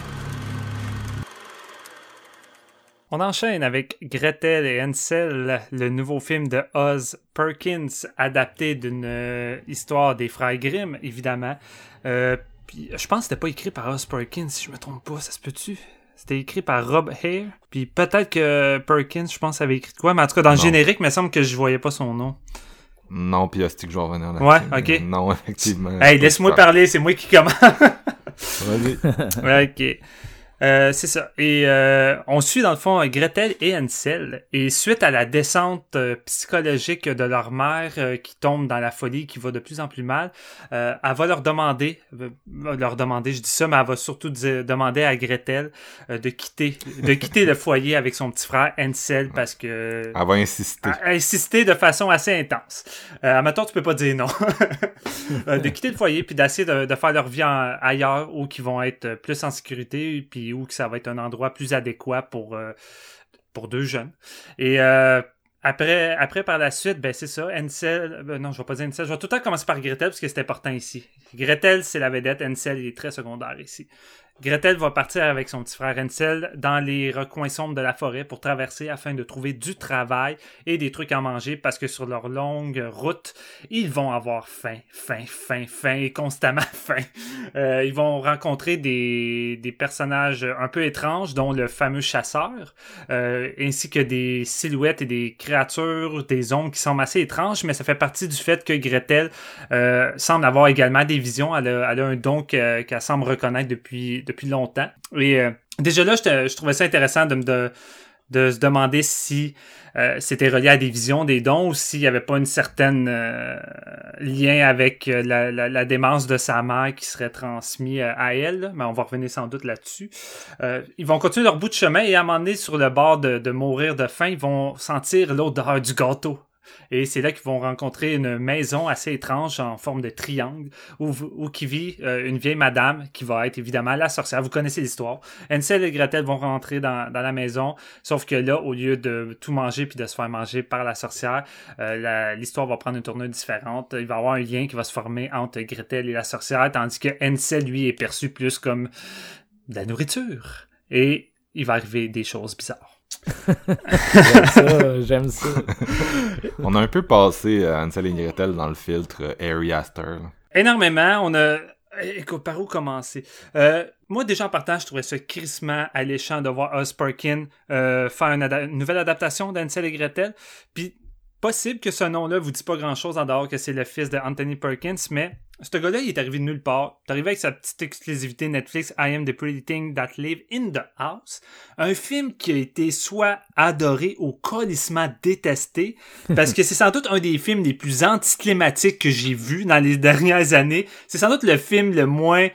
On enchaîne avec Gretel et Hansel, le nouveau film de Oz Perkins, adapté d'une euh, histoire des frères Grimm, évidemment. Euh, puis, je pense que c'était pas écrit par Oz Perkins, si je me trompe pas, ça se peut-tu? C'était écrit par Rob Hare. Puis peut-être que Perkins, je pense, avait écrit quoi, mais en tout cas, dans le Non. générique, il me semble que je voyais pas son nom. Non, puis hostie que je vais revenir là Ouais, ok. Non, *laughs* effectivement. Hey, laisse-moi parler, c'est moi qui commence. Vas-y. *laughs* Ouais, ok. Euh, c'est ça. Et euh, on suit dans le fond Gretel et Hansel. Et suite à la descente euh, psychologique de leur mère euh, qui tombe dans la folie, qui va de plus en plus mal, euh, elle va leur demander, euh, leur demander, je dis ça, mais elle va surtout dire- demander à Gretel de quitter, de *laughs* quitter le foyer avec son petit frère Hansel parce que Elle va insister. a insisté de façon assez intense. Euh, admettons, tu peux pas dire non. *laughs* De quitter le foyer puis d'essayer de, de faire leur vie en- ailleurs où qu'ils vont être plus en sécurité puis où que ça va être un endroit plus adéquat pour euh, pour deux jeunes. Et euh, après, après, par la suite, ben c'est ça, Ansel, ben non, je vais pas dire Ansel, je vais tout le temps commencer par Gretel parce que c'est important ici. Gretel, c'est la vedette, Ansel, il est très secondaire ici. Gretel va partir avec son petit frère Ansel dans les recoins sombres de la forêt pour traverser afin de trouver du travail et des trucs à manger parce que sur leur longue route, ils vont avoir faim, faim, faim, faim et constamment *laughs* faim. Euh, ils vont rencontrer des, des personnages un peu étranges, dont le fameux chasseur, euh, ainsi que des silhouettes et des créatures, des ombres qui semblent assez étranges, mais ça fait partie du fait que Gretel euh, semble avoir également des visions. Elle a, elle a un don que- qu'elle semble reconnaître depuis, depuis longtemps. Et euh, déjà là, je, trouvais ça intéressant de se demander si euh, c'était relié à des visions, des dons, ou s'il n'y avait pas une certaine euh, lien avec euh, la, démence de sa mère qui serait transmis euh, à elle, mais on va revenir sans doute là-dessus. Ils vont continuer leur bout de chemin et à un moment donné, sur le bord de, de mourir de faim, ils vont sentir l'odeur du gâteau. Et c'est là qu'ils vont rencontrer une maison assez étrange en forme de triangle où, où qui vit euh, une vieille madame qui va être évidemment la sorcière. Vous connaissez l'histoire. Hansel et Gretel vont rentrer dans, dans la maison, sauf que là, au lieu de tout manger puis de se faire manger par la sorcière, euh, l'histoire va prendre une tournure différente. Il va y avoir un lien qui va se former entre Gretel et la sorcière, tandis que Hansel, lui, est perçu plus comme de la nourriture. Et il va arriver des choses bizarres. J'aime ça, j'aime ça. On a un peu passé euh, Hansel et Gretel dans le filtre euh, Harry Astor. énormément. On a. Écoute, par où commencer? Euh, moi, déjà en partant, je trouvais ça crissement alléchant de voir Oz Perkin euh, faire une, ada- une nouvelle adaptation d'Ansel et Gretel. Puis, possible que ce nom-là vous dit pas grand-chose en dehors que c'est le fils de Anthony Perkins, mais ce gars-là, il est arrivé de nulle part. Il est arrivé avec sa petite exclusivité Netflix, I Am the Pretty Thing That Live in the House. Un film qui a été soit adoré ou colissement détesté, parce que c'est sans doute un des films les plus anticlimatiques que j'ai vu dans les *laughs* dernières années. C'est sans doute le film le moins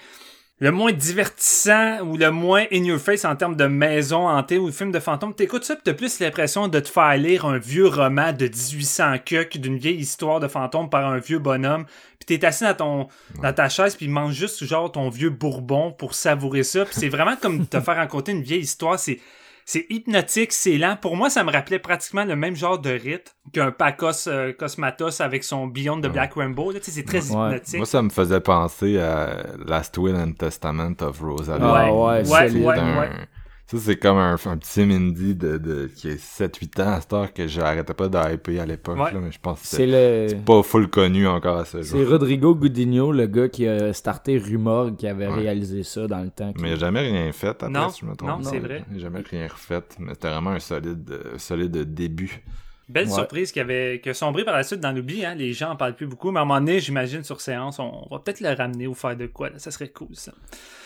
le moins divertissant ou le moins in your face en termes de maison hantée ou de film de fantôme. T'écoutes ça pis t'as plus l'impression de te faire lire un vieux roman de 1800 que d'une vieille histoire de fantôme par un vieux bonhomme. Puis t'es assis dans ton dans ta chaise puis mange juste genre ton vieux bourbon pour savourer ça. Puis c'est vraiment comme te faire raconter une vieille histoire. C'est c'est hypnotique, c'est lent. Pour moi, ça me rappelait pratiquement le même genre de rythme qu'un Pacos euh, Cosmatos avec son Beyond the Black Rainbow. Là, c'est très Ouais. hypnotique. Moi, ça me faisait penser à Last Will and Testament of Rosalie. Ah ouais, Ouais, ouais, ouais. Ça, c'est comme un, un petit Mindy de, de, qui a 7-8 ans à cette heure que j'arrêtais pas de hyper à l'époque, Ouais. là, mais je pense que C'est le... pas full connu encore à ce C'est. Rodrigo Gudinho, le gars qui a starté Rumor, qui avait Ouais. réalisé ça dans le temps. Mais il a jamais rien fait après, Non, si je me trompe. non, c'est vrai. Il a jamais rien refait, mais c'était vraiment un solide, euh, solide début. Belle Ouais. surprise qui avait sombré par la suite dans l'oubli. Hein. Les gens en parlent plus beaucoup, mais à un moment donné, j'imagine sur séance, on va peut-être le ramener ou faire de quoi. là. Ça serait cool, ça.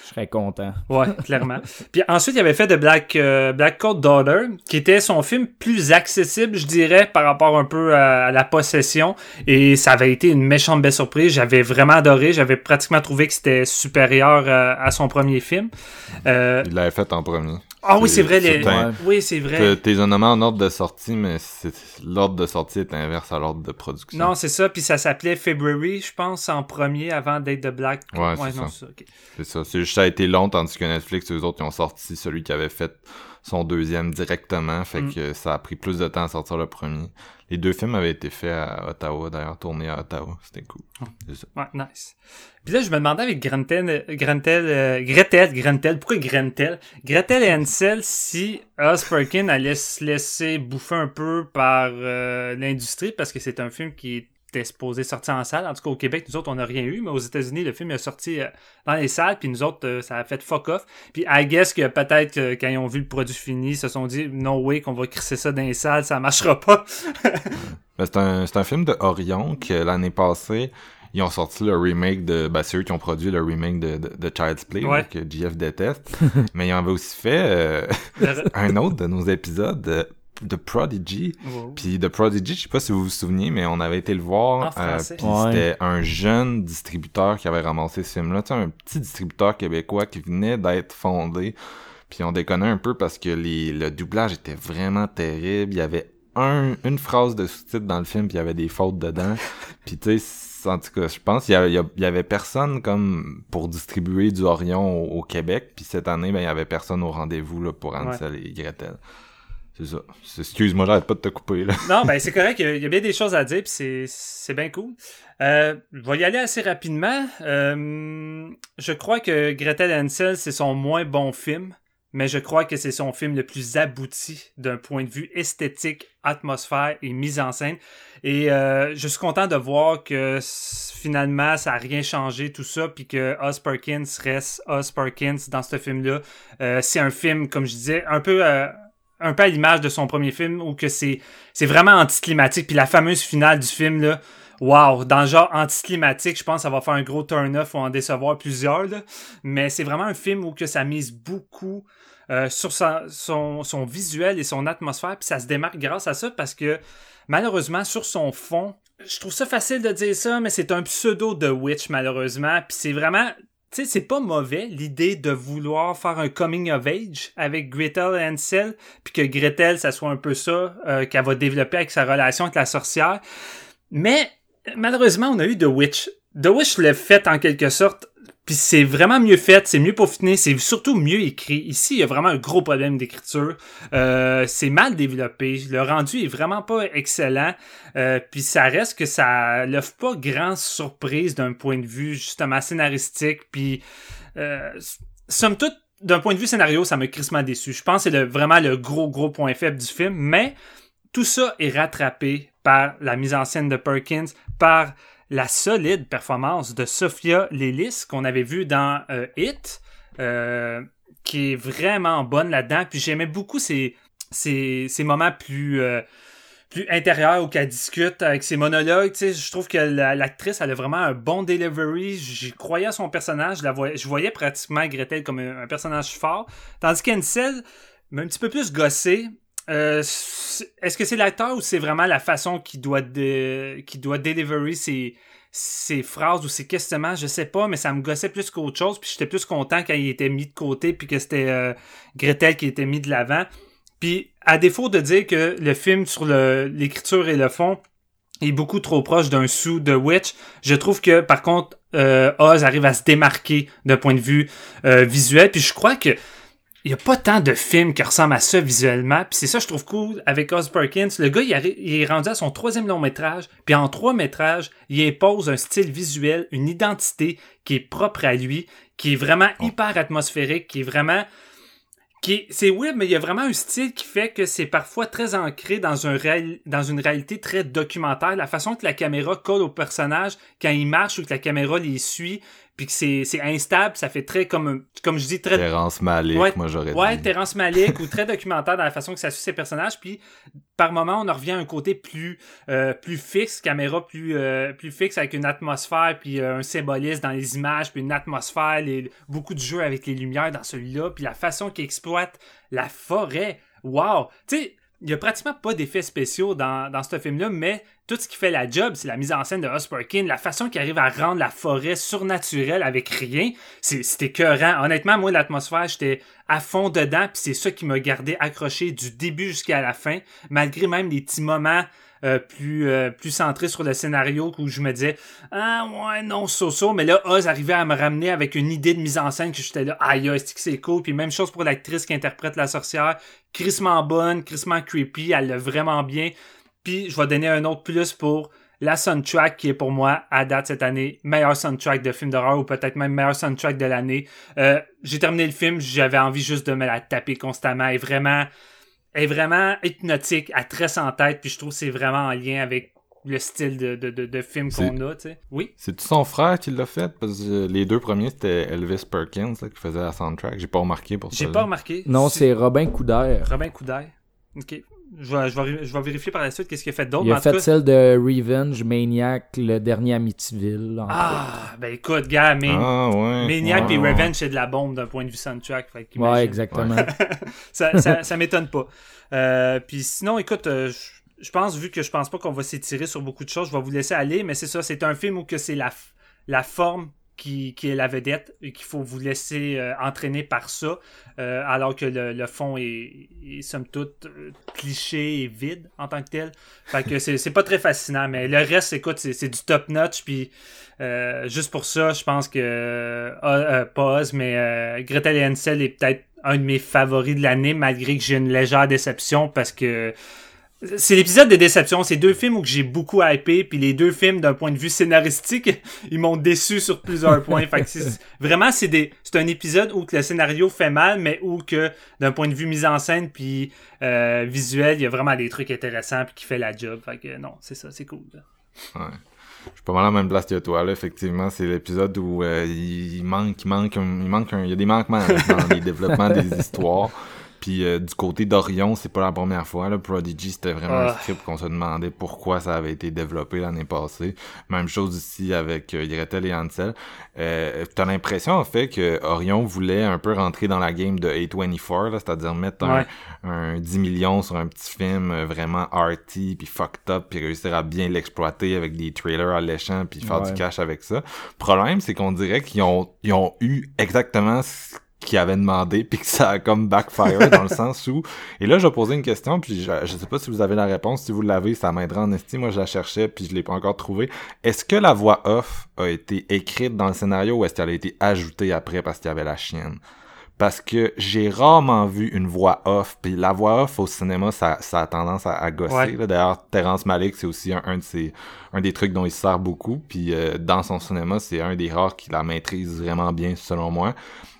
Je serais content. Ouais, *laughs* clairement. Puis ensuite, il avait fait de Black, euh, Black Coat Daughter, qui était son film plus accessible, je dirais, par rapport un peu à, à la possession. Et ça avait été une méchante belle surprise. J'avais vraiment adoré. J'avais pratiquement trouvé que c'était supérieur euh, à son premier film. Euh, Il l'avait fait en premier. Ah oui, c'est vrai. Les... Ouais. Oui, c'est vrai. T'es- T'es nommé en ordre de sortie, mais l'ordre de sortie est inverse à l'ordre de production. Non, c'est ça. Puis ça s'appelait February, je pense, en premier, avant d'être de Black. Ouais, c'est ça. c'est ça. C'est ça. C'est juste ça a été long, tandis que Netflix, eux autres, ils ont sorti celui qui avait fait son deuxième directement. Fait Mm. que ça a pris plus de temps à sortir le premier. Les deux films avaient été faits à Ottawa, d'ailleurs, tournés à Ottawa. C'était cool. Ah. C'est ça. Ouais, nice. Puis là, je me demandais avec Grentel, euh, Grentel, euh, Gretel, pourquoi Grentel? Gretel et Hansel, si Oz Perkin allait se laisser bouffer un peu par euh, l'industrie, parce que c'est un film qui était supposé sortir en salle. En tout cas, au Québec, nous autres, on n'a rien eu, mais aux États-Unis, le film est sorti euh, dans les salles, puis nous autres, euh, ça a fait fuck off. Puis I guess que peut-être quand ils ont vu le produit fini, ils se sont dit, no way qu'on va crisser ça dans les salles, ça marchera pas. *laughs* C'est un, un film de Orion que l'année passée, ils ont sorti le remake de, ben, c'est eux qui ont produit le remake de, de, de Child's Play, Ouais. là, que JF déteste. *laughs* mais ils avaient aussi fait euh, *laughs* un autre de nos épisodes euh, de Prodigy. Puis The Prodigy, je sais pas si vous vous souvenez, mais on avait été le voir. En français. puis Ouais. c'était un jeune distributeur qui avait ramassé ce film-là. Tu sais, un petit distributeur québécois qui venait d'être fondé. Puis on déconnait un peu parce que les, le doublage était vraiment terrible. Il y avait un, une phrase de sous-titre dans le film, puis il y avait des fautes dedans. *laughs* puis tu sais, en tout cas, je pense qu'il y avait, y y personne comme pour distribuer du Orion au, au Québec. Puis cette année, ben, il y avait personne au rendez-vous pour Ansel et Gretel. C'est ça. Excuse-moi, j'arrête pas de te couper, là. Non, ben *laughs* c'est correct, il y a- bien des choses à dire, puis c'est, bien cool. Euh, je vais y aller assez rapidement. Euh, je crois que Gretel et Hansel, c'est son moins bon film, mais je crois que c'est son film le plus abouti d'un point de vue esthétique, atmosphère et mise en scène. Et euh, je suis content de voir que finalement, ça a rien changé, tout ça, puis que Oz Perkins reste Oz Perkins dans ce film-là. Euh, c'est un film, comme je disais, un peu... euh, un peu à l'image de son premier film où que c'est c'est vraiment anticlimatique puis la fameuse finale du film là wow dans le genre anticlimatique je pense que ça va faire un gros turn off ou en décevoir plusieurs mais c'est vraiment un film où que ça mise beaucoup euh, sur son, son visuel et son atmosphère puis ça se démarque grâce à ça parce que malheureusement sur son fond je trouve ça facile de dire ça mais c'est un pseudo de Witch malheureusement puis c'est vraiment tu sais, c'est pas mauvais l'idée de vouloir faire un coming of age avec Gretel et Hansel, puis que Gretel, ça soit un peu ça euh, qu'elle va développer avec sa relation avec la sorcière. Mais malheureusement, on a eu The Witch. The Witch l'a fait en quelque sorte, puis c'est vraiment mieux fait, c'est mieux peaufiné, c'est surtout mieux écrit. Ici, il y a vraiment un gros problème d'écriture. Euh, c'est mal développé. Le rendu est vraiment pas excellent. Euh, puis ça reste que ça l'offre pas grand surprise d'un point de vue justement scénaristique. Puis euh, somme toute, d'un point de vue scénario, ça m'a crissement déçu. Je pense que c'est vraiment le gros gros point faible du film, mais tout ça est rattrapé par la mise en scène de Perkins, par la solide performance de Sophia Lelis qu'on avait vu dans euh, It, euh, qui est vraiment bonne là-dedans. Puis j'aimais beaucoup ces, ces, moments plus euh, plus intérieurs où qu'elle discute avec ses monologues. Je trouve que la- l'actrice a vraiment un bon delivery. J'y croyais à son personnage. Je, la voyais, je voyais pratiquement Gretel comme un, un personnage fort. Tandis qu'Ansel m'a un petit peu plus gossé. Euh, Est-ce que c'est l'acteur ou c'est vraiment la façon qu'il doit, de, qu'il doit delivery ses, ses phrases ou ses questionnements? Je sais pas, mais ça me gossait plus qu'autre chose. Puis j'étais plus content quand il était mis de côté puis que c'était euh, Gretel qui était mis de l'avant. Puis à défaut de dire que le film sur l'écriture et le fond est beaucoup trop proche d'un sou de Witch, je trouve que par contre euh, Oz arrive à se démarquer d'un point de vue euh, visuel. Puis je crois que il y a pas tant de films qui ressemblent à ça visuellement. Puis c'est ça je trouve cool avec Oz Perkins. Le gars, il, est rendu à son troisième long métrage. Puis en trois métrages, il impose un style visuel, une identité qui est propre à lui, qui est vraiment hyper atmosphérique, qui est vraiment... qui est- C'est weird, mais il y a vraiment un style qui fait que c'est parfois très ancré dans, un réal- dans une réalité très documentaire. La façon que la caméra colle au personnage quand il marche ou que la caméra les suit, puis que c'est c'est instable, ça fait très comme, comme je dis, très Terrence Malick, Ouais, moi j'aurais Ouais, dit. Terrence Malick ou très documentaire dans la façon que ça suit ses personnages. Puis par moment, on en revient à un côté plus euh, plus fixe, caméra plus euh, plus fixe avec une atmosphère puis euh, un symbolisme dans les images puis une atmosphère, les, beaucoup de jeux avec les lumières dans celui-là, puis la façon qu'il exploite la forêt. Wow, tu sais. Il y a pratiquement pas d'effets spéciaux dans, ce film-là, mais tout ce qui fait la job, c'est la mise en scène de Perkin, la façon qu'il arrive à rendre la forêt surnaturelle avec rien. C'est- écœurant. Honnêtement, moi, l'atmosphère, j'étais à fond dedans, puis c'est ça qui m'a gardé accroché du début jusqu'à la fin, malgré même les petits moments euh, plus euh, plus centrés sur le scénario où je me disais ah ouais non so so mais là Oz arrivait à me ramener avec une idée de mise en scène que j'étais là aïe aïe c'est cool puis même chose pour l'actrice qui interprète la sorcière crissement bonne crissement creepy elle l'a vraiment bien. Puis je vais donner un autre plus pour la soundtrack qui est pour moi à date cette année meilleur soundtrack de film d'horreur ou peut-être même meilleur soundtrack de l'année. Euh, j'ai terminé le film, j'avais envie juste de me la taper constamment et vraiment est vraiment hypnotique, à tresse en tête puis je trouve que c'est vraiment en lien avec le style de, de, de, de film C'est- qu'on a, tu sais. Oui? C'est-tu son frère qui l'a fait? Parce que les deux premiers, c'était Elvis Perkins là, qui faisait la soundtrack. J'ai pas remarqué pour ça. J'ai pas remarqué. Non, c'est Robin Coudert. Robin Coudert. OK. Je vais, je, vais, je vais vérifier par la suite qu'est-ce qu'il a fait d'autre. Il a en tout fait cas- celle de Revenge, Maniac, le dernier Amityville. autres. Ah, ben écoute, gars, mais Ah, ouais. Maniac ouais, et ouais. Revenge, c'est de la bombe d'un point de vue soundtrack. Fait Ouais, exactement. *laughs* ça, ça, ça m'étonne pas. Euh, Puis sinon, écoute, euh, je- je pense, vu que je pense pas qu'on va s'étirer sur beaucoup de choses, je vais vous laisser aller, mais c'est ça, c'est un film où que c'est la, la forme qui, qui est la vedette et qu'il faut vous laisser euh, entraîner par ça, euh, alors que le, le fond est, est somme toute euh, cliché et vide en tant que tel. Fait que c'est pas très fascinant, mais le reste, écoute, c'est du top notch, puis euh, juste pour ça, je pense que euh, euh, pas Oz, mais Gretel et Hansel est peut-être un de mes favoris de l'année, malgré que j'ai une légère déception parce que c'est l'épisode de déception. C'est deux films où j'ai beaucoup hypé, puis les deux films, d'un point de vue scénaristique, *laughs* ils m'ont déçu sur plusieurs points. fait que c'est- *laughs* vraiment, c'est des, c'est un épisode où que le scénario fait mal, mais où que, d'un point de vue mise en scène puis euh, visuel, il y a vraiment des trucs intéressants puis qui fait la job. Fait que non, c'est ça, c'est cool. Ouais. Je suis pas mal à la même place que toi, là. Effectivement, c'est l'épisode où euh, il, il manque, il manque, un- il manque, un- il y a des manquements là, dans les *laughs* développements des histoires. Puis euh, du côté d'Orion, c'est pas la première fois. Là. Prodigy, c'était vraiment un Ah. script qu'on se demandait pourquoi ça avait été développé l'année passée. Même chose ici avec euh, Gretel et Hansel. Euh, T'as l'impression, en fait, que Orion voulait un peu rentrer dans la game de A24, là, c'est-à-dire mettre un, Ouais. un 10 millions sur un petit film euh, vraiment arty puis fucked up puis réussir à bien l'exploiter avec des trailers alléchants puis faire Ouais. du cash avec ça. Problème, c'est qu'on dirait qu'ils ont, ils ont eu exactement ce qu'ils avaient demandé puis que ça a comme backfire dans le *laughs* sens où et là je vais poser une question puis je, je sais pas si vous avez la réponse si vous l'avez ça m'aidera en estime moi je la cherchais puis je l'ai pas encore trouvée. Est-ce que la voix off a été écrite dans le scénario ou est-ce qu'elle a été ajoutée après parce qu'il y avait la chienne? Parce que j'ai rarement vu une voix off puis la voix off au cinéma ça, ça a tendance à, à gosser Ouais. d'ailleurs Terrence Malick c'est aussi un, un de ses un des trucs dont il se sert beaucoup puis euh, dans son cinéma c'est un des rares qui la maîtrise vraiment bien selon moi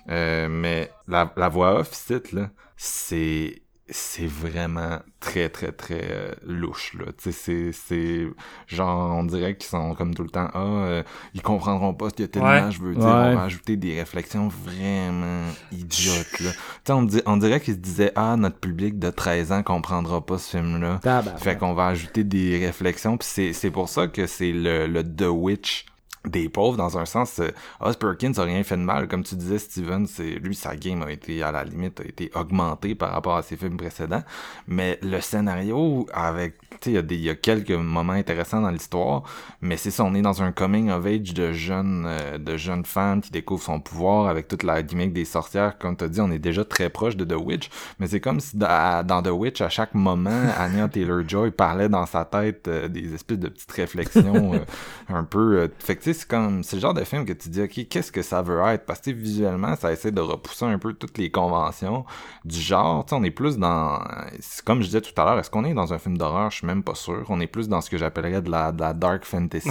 Euh, mais la, la voix off site là c'est c'est vraiment très très très euh, louche là. Tu sais c'est c'est genre on dirait qu'ils sont comme tout le temps ah euh, ils comprendront pas ce que tellement Ouais. je veux dire. Ouais. on va ajouter des réflexions vraiment idiotes là. Tu sais on, on dirait qu'ils se disaient ah notre public de 13 ans comprendra pas ce film là fait qu'on va ajouter des réflexions puis c'est c'est pour ça que c'est le le The Witch des pauvres dans un sens euh, Oz Perkins a rien fait de mal. Comme tu disais Steven c'est lui sa game a été à la limite a été augmentée par rapport à ses films précédents. Mais le scénario avec tu sais il y y a quelques moments intéressants dans l'histoire mais c'est ça on est dans un coming of age de jeunes euh, de jeunes femmes qui découvrent son pouvoir avec toute la gimmick des sorcières. Comme t'as dit on est déjà très proche de The Witch mais c'est comme si da- dans The Witch à chaque moment *laughs* Anya Taylor-Joy parlait dans sa tête euh, des espèces de petites réflexions *laughs* euh, un peu fait que tu c'est comme, c'est le genre de film que tu dis, ok, qu'est-ce que ça veut être? Parce que visuellement, ça essaie de repousser un peu toutes les conventions du genre. Tu sais, on est plus dans, comme je disais tout à l'heure, est-ce qu'on est dans un film d'horreur? Je suis même pas sûr. On est plus dans ce que j'appellerais de la, de la dark fantasy,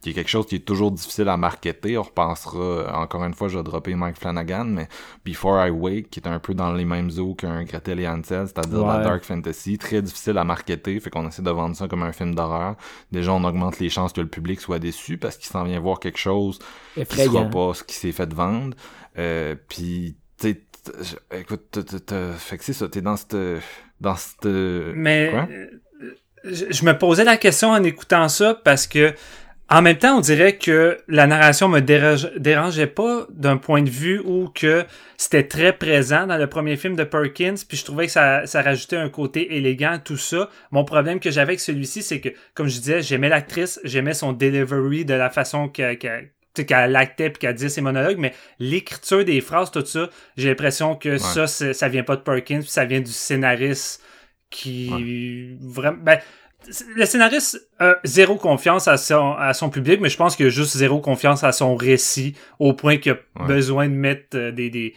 qui est quelque chose qui est toujours difficile à marketer. On repensera, encore une fois, je vais dropper Mike Flanagan, mais Before I Wake, qui est un peu dans les mêmes eaux qu'un Gretel et Hansel, c'est-à-dire la dark fantasy, très difficile à marketer, fait qu'on essaie de vendre ça comme un film d'horreur. Déjà, on augmente les chances que le public soit déçu parce qu'il s'en vient voir quelque chose qui sera pas ce qui s'est fait vendre. Euh, puis, tu écoute, fait que c'est ça, t'es dans cette... Dans cette... Mais... Je me posais la question en écoutant ça parce que en même temps, on dirait que la narration me dérangeait pas d'un point de vue où que c'était très présent dans le premier film de Perkins, puis je trouvais que ça, ça rajoutait un côté élégant, tout ça. Mon problème que j'avais avec celui-ci, c'est que, comme je disais, j'aimais l'actrice, j'aimais son delivery de la façon qu'elle qu'elle actait puis qu'elle disait ses monologues, mais l'écriture des phrases, tout ça, j'ai l'impression que ça, ça vient pas de Perkins, puis ça vient du scénariste qui vraiment ben, le scénariste a zéro confiance à son, à son public, mais je pense qu'il a juste zéro confiance à son récit, au point qu'il a besoin de mettre euh, des, des,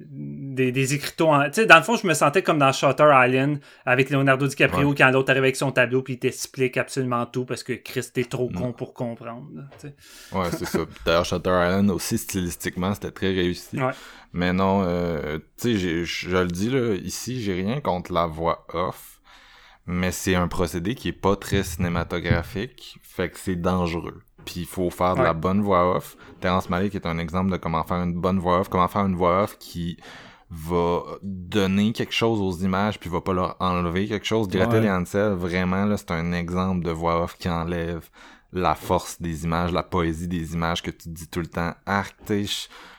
des, des écriteaux en... Tu sais, dans le fond, je me sentais comme dans Shutter Island, avec Leonardo DiCaprio, quand l'autre arrive avec son tableau, puis il t'explique absolument tout, parce que Chris, t'es trop con pour comprendre. Ouais, c'est ça. *laughs* D'ailleurs, Shutter Island aussi, stylistiquement, c'était très réussi. Mais non, euh, tu sais, je le dis, là, ici, j'ai rien contre la voix off mais c'est un procédé qui est pas très cinématographique, fait que c'est dangereux. Puis il faut faire de la bonne voix off. Terence Malick est un exemple de comment faire une bonne voix off, comment faire une voix off qui va donner quelque chose aux images puis va pas leur enlever quelque chose. Gretel et Hansel, vraiment là, c'est un exemple de voix off qui enlève la force des images, la poésie des images que tu dis tout le temps. Arc,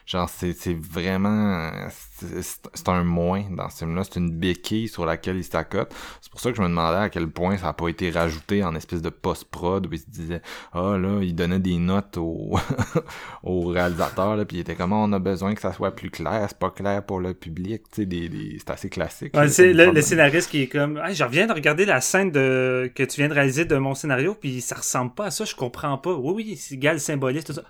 Genre, c'est, c'est vraiment... C'est un moins dans ce film-là. C'est une béquille sur laquelle il s'accote. C'est pour ça que je me demandais à quel point ça n'a pas été rajouté en espèce de post-prod où il se disait « Ah, là, il donnait des notes au, *laughs* au réalisateur, là, puis il était comme ah, on a besoin que ça soit plus clair, c'est pas clair pour le public. » Tu sais, des, des... c'est assez classique. Ouais, c'est le, scénariste qui est comme hey, « Je reviens de regarder la scène de que tu viens de réaliser de mon scénario, puis ça ressemble pas à ça, je comprends pas. Oui, oui, c'est égal symboliste, tout ça. »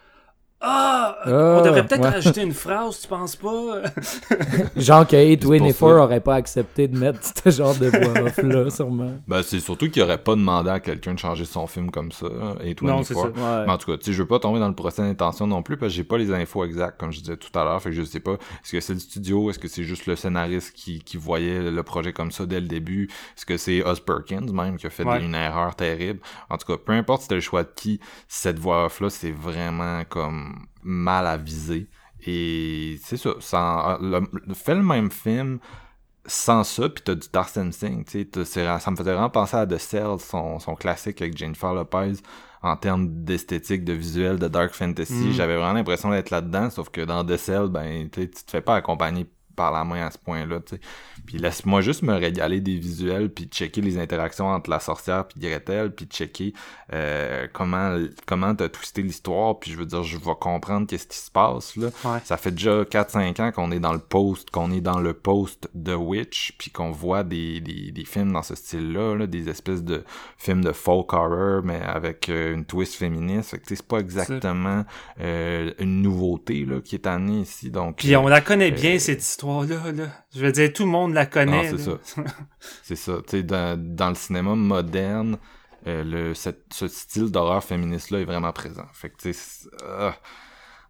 Ah! on devrait peut-être rajouter une phrase, tu penses pas? *laughs* Genre que 824 aurait pas accepté de mettre ce *laughs* genre de voix off-là, sûrement. Ben, c'est surtout qu'il aurait pas demandé à quelqu'un de changer son film comme ça, 824. Non, c'est ça. Mais en tout cas, tu sais, je veux pas tomber dans le procès d'intention non plus, parce que j'ai pas les infos exactes, comme je disais tout à l'heure, fait que je sais pas, est-ce que c'est le studio, est-ce que c'est juste le scénariste qui, qui voyait le projet comme ça dès le début, est-ce que c'est Oz Perkins même qui a fait une erreur terrible? En tout cas, peu importe c'était le choix de qui, cette voix off-là, c'est vraiment comme mal avisé. Et c'est ça, sans, le, fait le même film sans ça, puis t'as du Tarzan Singh, ça me faisait vraiment penser à The Cell, son, son classique avec Jennifer Lopez, en termes d'esthétique, de visuel, de dark fantasy. Mm. J'avais vraiment l'impression d'être là-dedans, sauf que dans The Cell, ben, tu te fais pas accompagner par la main à ce point-là, tu sais. Puis laisse-moi juste me régaler des visuels, puis checker les interactions entre la sorcière puis Gretel, puis checker euh, comment comment t'as twisté l'histoire, puis je veux dire, je vais comprendre qu'est-ce qui se passe, là. Ça fait déjà 4-5 ans qu'on est dans le post, qu'on est dans le post de Witch, puis qu'on voit des, des, des, films dans ce style-là, là, des espèces de films de folk horror, mais avec euh, une twist féministe. Fait que c'est pas exactement euh, une nouveauté, là, qui est amenée ici, donc... Puis on la connaît bien, cette histoire là Je veux dire, tout le monde la connaît. c'est ça. *laughs* c'est ça. Sais, dans, le cinéma moderne, euh, le, ce style d'horreur féministe-là est vraiment présent. Fait que, euh,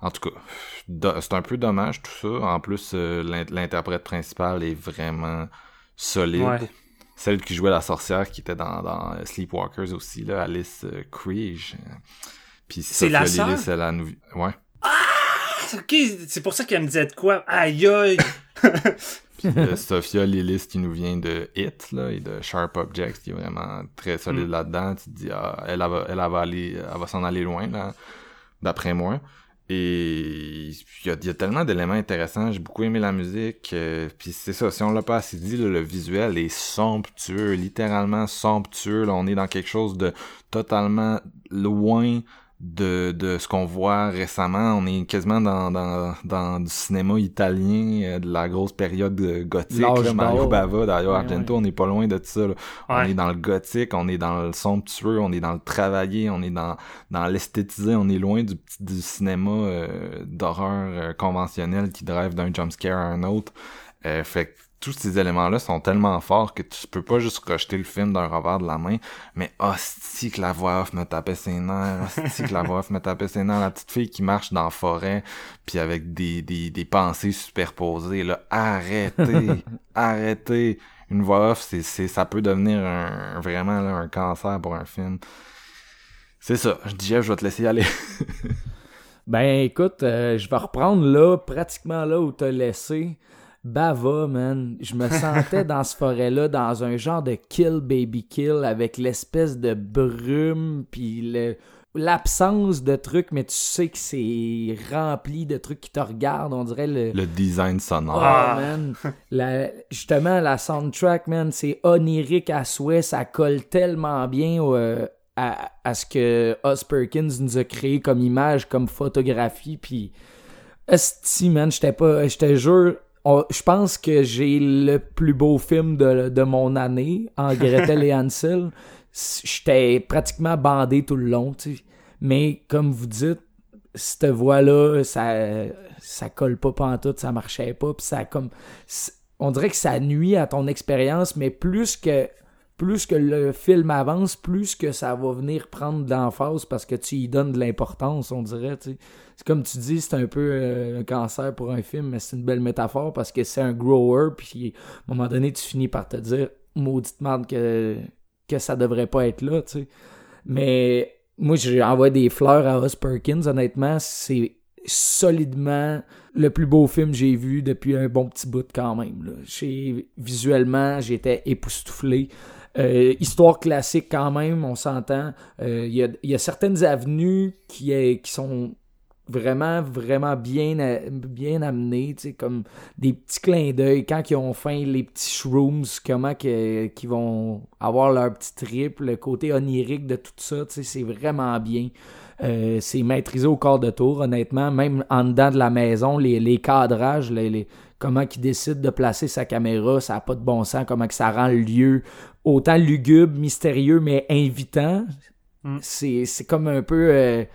en tout cas, c'est un peu dommage tout ça. En plus, euh, l'interprète principal est vraiment solide. Celle qui jouait la sorcière qui était dans, dans Sleepwalkers aussi, là, Alice Kriege. Puis c'est la sœur? Ouais. Ok, c'est pour ça qu'elle me disait de quoi? Aïe aïe! *laughs* Puis *laughs* Sophia Lillis qui nous vient de Hit là, et de Sharp Objects qui est vraiment très solide mm. là-dedans. Tu te dis, ah, elle, va, elle, va aller, elle va s'en aller loin, là, d'après moi. Et il y, a, tellement d'éléments intéressants. J'ai beaucoup aimé la musique. Euh, puis c'est ça, si on l'a pas assez dit, le visuel est somptueux, littéralement somptueux. Là, on est dans quelque chose de totalement loin de, de ce qu'on voit récemment. On est quasiment dans, dans, dans du cinéma italien, euh, de la grosse période euh, gothique. Là, Mario. Bava, d'ailleurs, Ouais, Argento, on n'est pas loin de ça. là. On Ouais. est dans le gothique, on est dans le somptueux, on est dans le travaillé, on est dans, dans l'esthétisé, on est loin du, petit- du cinéma euh, d'horreur euh, conventionnel qui drive d'un jumpscare à un autre. Euh, fait que tous ces éléments-là sont tellement forts que tu peux pas juste rejeter le film d'un revers de la main, mais hostie que la voix off me tapait ses nerfs, hostie que la voix off me tapait ses nerfs, la petite fille qui marche dans la forêt, puis avec des, des, des pensées superposées, là, arrêtez, *laughs* arrêtez, une voix off, c'est, c'est, ça peut devenir un, vraiment là, un cancer pour un film. C'est ça, je dis Jeff, je vais te laisser y aller. *laughs* Ben écoute, euh, je vais reprendre là, pratiquement là où t'as laissé. Bava, man. Je me sentais dans ce forêt-là, dans un genre de kill baby kill, avec l'espèce de brume, puis le- l'absence de trucs, mais tu sais que c'est rempli de trucs qui te regardent. On dirait le. Le design sonore. Ah, Ah. man. La- justement, la soundtrack, man, c'est onirique à souhait. Ça colle tellement bien euh, à, à ce que Os Perkins nous a créé comme image, comme photographie. Puis, esti, man, j'étais pas. Je te jure, on- je pense que j'ai le plus beau film de, de mon année en Gretel et *laughs* Hansel. J'étais pratiquement bandé tout le long, tu sais. Mais comme vous dites, cette voix-là, ça, ça colle pas pantoute, ça marchait pas, puis ça comme... On dirait que ça nuit à ton expérience, mais plus que plus que le film avance, plus que ça va venir prendre d'emphase parce que tu y donnes de l'importance, on dirait. C'est comme tu dis, c'est un peu euh, un cancer pour un film, mais c'est une belle métaphore parce que c'est un grower, puis à un moment donné, tu finis par te dire, maudite merde que, que ça devrait pas être là, tu sais. Mais moi, j'ai envoyé des fleurs à Os Perkins, honnêtement, c'est solidement le plus beau film que j'ai vu depuis un bon petit bout quand même. Visuellement, j'étais époustouflé. Euh, histoire classique quand même, on s'entend. Euh, Il y, a, certaines avenues qui, sont vraiment, vraiment bien, bien amenées, comme des petits clins d'œil quand ils ont faim, les petits shrooms, comment qu'ils vont avoir leur petit trip, le côté onirique de tout ça, c'est vraiment bien. Euh, c'est maîtrisé au corps de tour, honnêtement. Même en dedans de la maison, les, les cadrages, les, comment il décide de placer sa caméra, ça n'a pas de bon sens. Comment que ça rend le lieu autant lugubre, mystérieux, mais invitant. Mm. C'est, comme un peu... euh,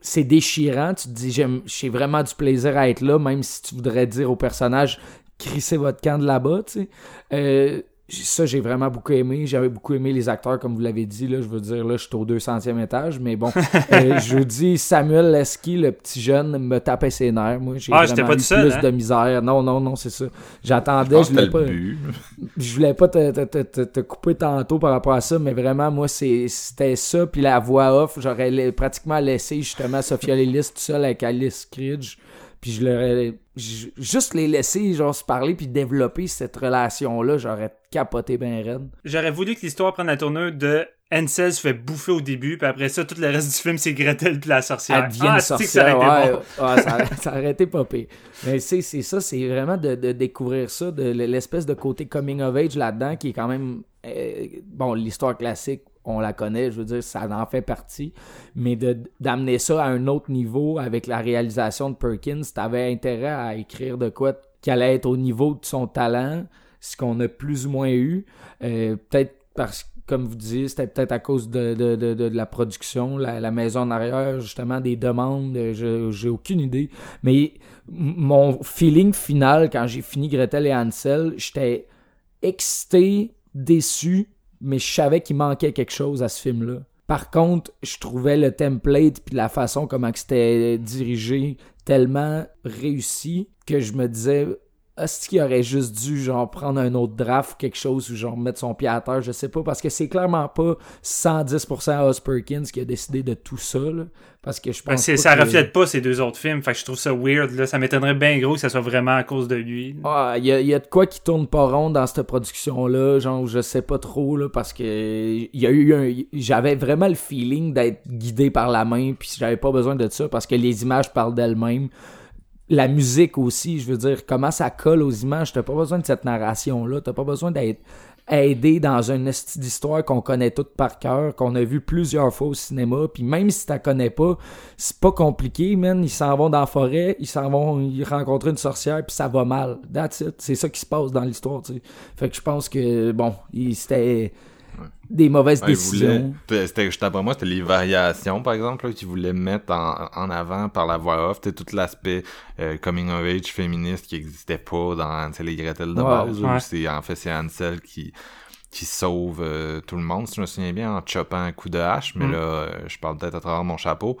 c'est déchirant. Tu te dis, j'ai vraiment du plaisir à être là, même si tu voudrais dire au personnage, crissez votre camp de là-bas, tu sais. Euh, ça, j'ai vraiment beaucoup aimé. J'avais beaucoup aimé les acteurs, comme vous l'avez dit. Là, je veux dire, là, je suis au 200e étage. Mais bon, *laughs* euh, je vous dis, Samuel Lesky, le petit jeune, me tapait ses nerfs. Moi, j'ai Ah, vraiment pas eu seul, plus hein? de misère. Non, non, non, c'est ça. Je J'attendais, pense je que voulais pas *laughs* je voulais pas te, te, te, te, couper tantôt par rapport à ça, mais vraiment, moi, c'est, c'était ça. Puis la voix off, j'aurais pratiquement laissé justement Sophia Lillis tout seul avec Alice Cridge. Puis je l'aurais juste les laisser, genre, se parler puis développer cette relation-là, j'aurais capoté ben raide. J'aurais voulu que l'histoire prenne la tournure de Ansel se fait bouffer au début, puis après ça, tout le reste du film, c'est Gretel puis la sorcière. Elle ah, que ça sorcière. aurait été ouais, bon? ouais, ça, ça aurait été pas pire. Mais c'est, c'est ça, c'est vraiment de, de découvrir ça, de l'espèce de côté coming of age là-dedans qui est quand même. Euh, bon, l'histoire classique, on la connaît, je veux dire, ça en fait partie. Mais d'amener ça à un autre niveau avec la réalisation de Perkins, t'avais intérêt à écrire de quoi qui allait être au niveau de son talent, ce qu'on a plus ou moins eu. Euh, peut-être parce que comme vous disiez, c'était peut-être à cause de, de, de, de la production, la, la maison en arrière, justement, des demandes, euh, j'ai aucune idée. Mais mon feeling final, quand j'ai fini Gretel et Hansel, j'étais excité, déçu, mais je savais qu'il manquait quelque chose à ce film-là. Par contre, je trouvais le template puis la façon comment c'était dirigé tellement réussi que je me disais est-ce qu'il aurait juste dû genre prendre un autre draft ou quelque chose ou genre mettre son pied à terre, je sais pas parce que c'est clairement pas 110% Os Perkins qui a décidé de tout ça parce que je Ben, pense c'est- pas ça que- reflète pas ces deux autres films, fait que je trouve ça weird, là. Ça m'étonnerait bien gros que ça soit vraiment à cause de lui. Ah, il y a, y a de quoi qui tourne pas rond dans cette production-là, genre, je sais pas trop, là, parce que il y a eu un... J'avais vraiment le feeling d'être guidé par la main, puis j'avais pas besoin de ça, parce que les images parlent d'elles-mêmes. la musique aussi, je veux dire, comment ça colle aux images. T'as pas besoin de cette narration-là. T'as pas besoin d'être aidé dans une esti d'histoire qu'on connaît toute par cœur, qu'on a vu plusieurs fois au cinéma. Puis même si t'as connais pas, c'est pas compliqué, man. Ils s'en vont dans la forêt, ils s'en vont ils rencontrent une sorcière, puis ça va mal. That's it. C'est ça qui se passe dans l'histoire, tu sais. Fait que je pense que, bon, c'était des mauvaises Ouais, il voulait- décisions. C'était, après moi, c'était les variations, par exemple, qu'ils voulaient mettre en, en avant par la voix off. C'était tout l'aspect euh, coming of age féministe qui existait pas dans les Gretel de Ouais, base. ouais. c'est, en fait, c'est Ansel qui, qui sauve euh, tout le monde, si je me souviens bien, en chopant un coup de hache. Mais Mm. là, euh, je parle peut-être à travers mon chapeau.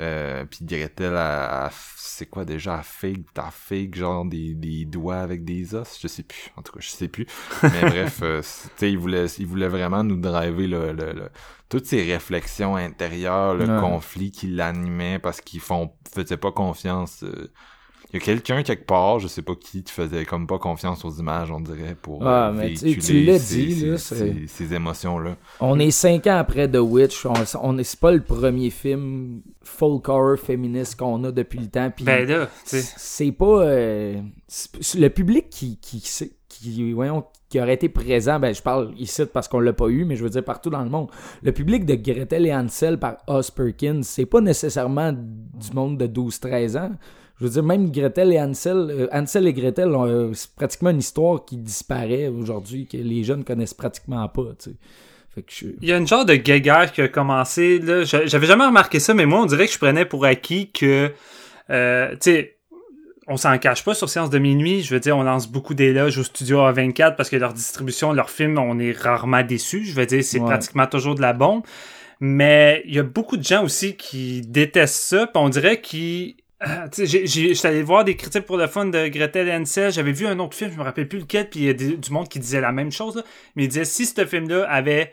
Euh, puis Gretel, elle- c'est quoi déjà, elle fake, t'as fake genre des, des doigts avec des os, je sais plus, en tout cas, je sais plus. Mais *laughs* bref, euh, tu sais, il voulait, il voulait vraiment nous driver le, le, le- toutes ces réflexions intérieures, le Ouais. conflit qui l'animait parce qu'ils font, faisaient pas confiance. euh, il y a quelqu'un quelque part, je sais pas qui, qui faisait comme pas confiance aux images, on dirait, pour Ah, euh, mais tu- véhiculer tu l'as ces- dit, ces- là, ces, émotions-là. On est cinq ans après The Witch. On, on est, c'est pas le premier film folk horror féministe qu'on a depuis le temps. Puis Ben là, tu sais. c'est pas euh, le public qui qui, qui, qui- voyons qui aurait été présent ben je parle ici parce qu'on l'a pas eu mais je veux dire partout dans le monde le public de Gretel et Hansel par Os Perkins c'est pas nécessairement du monde de 12-13 ans je veux dire même Gretel et Hansel euh, Hansel et Gretel ont, euh, c'est pratiquement une histoire qui disparaît aujourd'hui que les jeunes connaissent pratiquement pas tu sais fait que je... Il y a une genre de guéguerre qui a commencé. Là. J'a- J'avais jamais remarqué ça, mais moi, on dirait que je prenais pour acquis que, euh, tu sais, on s'en cache pas sur Séance de minuit. Je veux dire, on lance beaucoup d'éloges au studio A24 parce que leur distribution, leurs films, on est rarement déçus. Je veux dire, c'est Ouais. pratiquement toujours de la bombe. Mais il y a beaucoup de gens aussi qui détestent ça. Puis on dirait qu'ils... *coughs* J'étais allé voir des critiques pour le fun de Gretel et Hansel. J'avais vu un autre film, je me rappelle plus lequel, puis il y a des- du monde qui disait la même chose. là. Mais il disait si ce film-là avait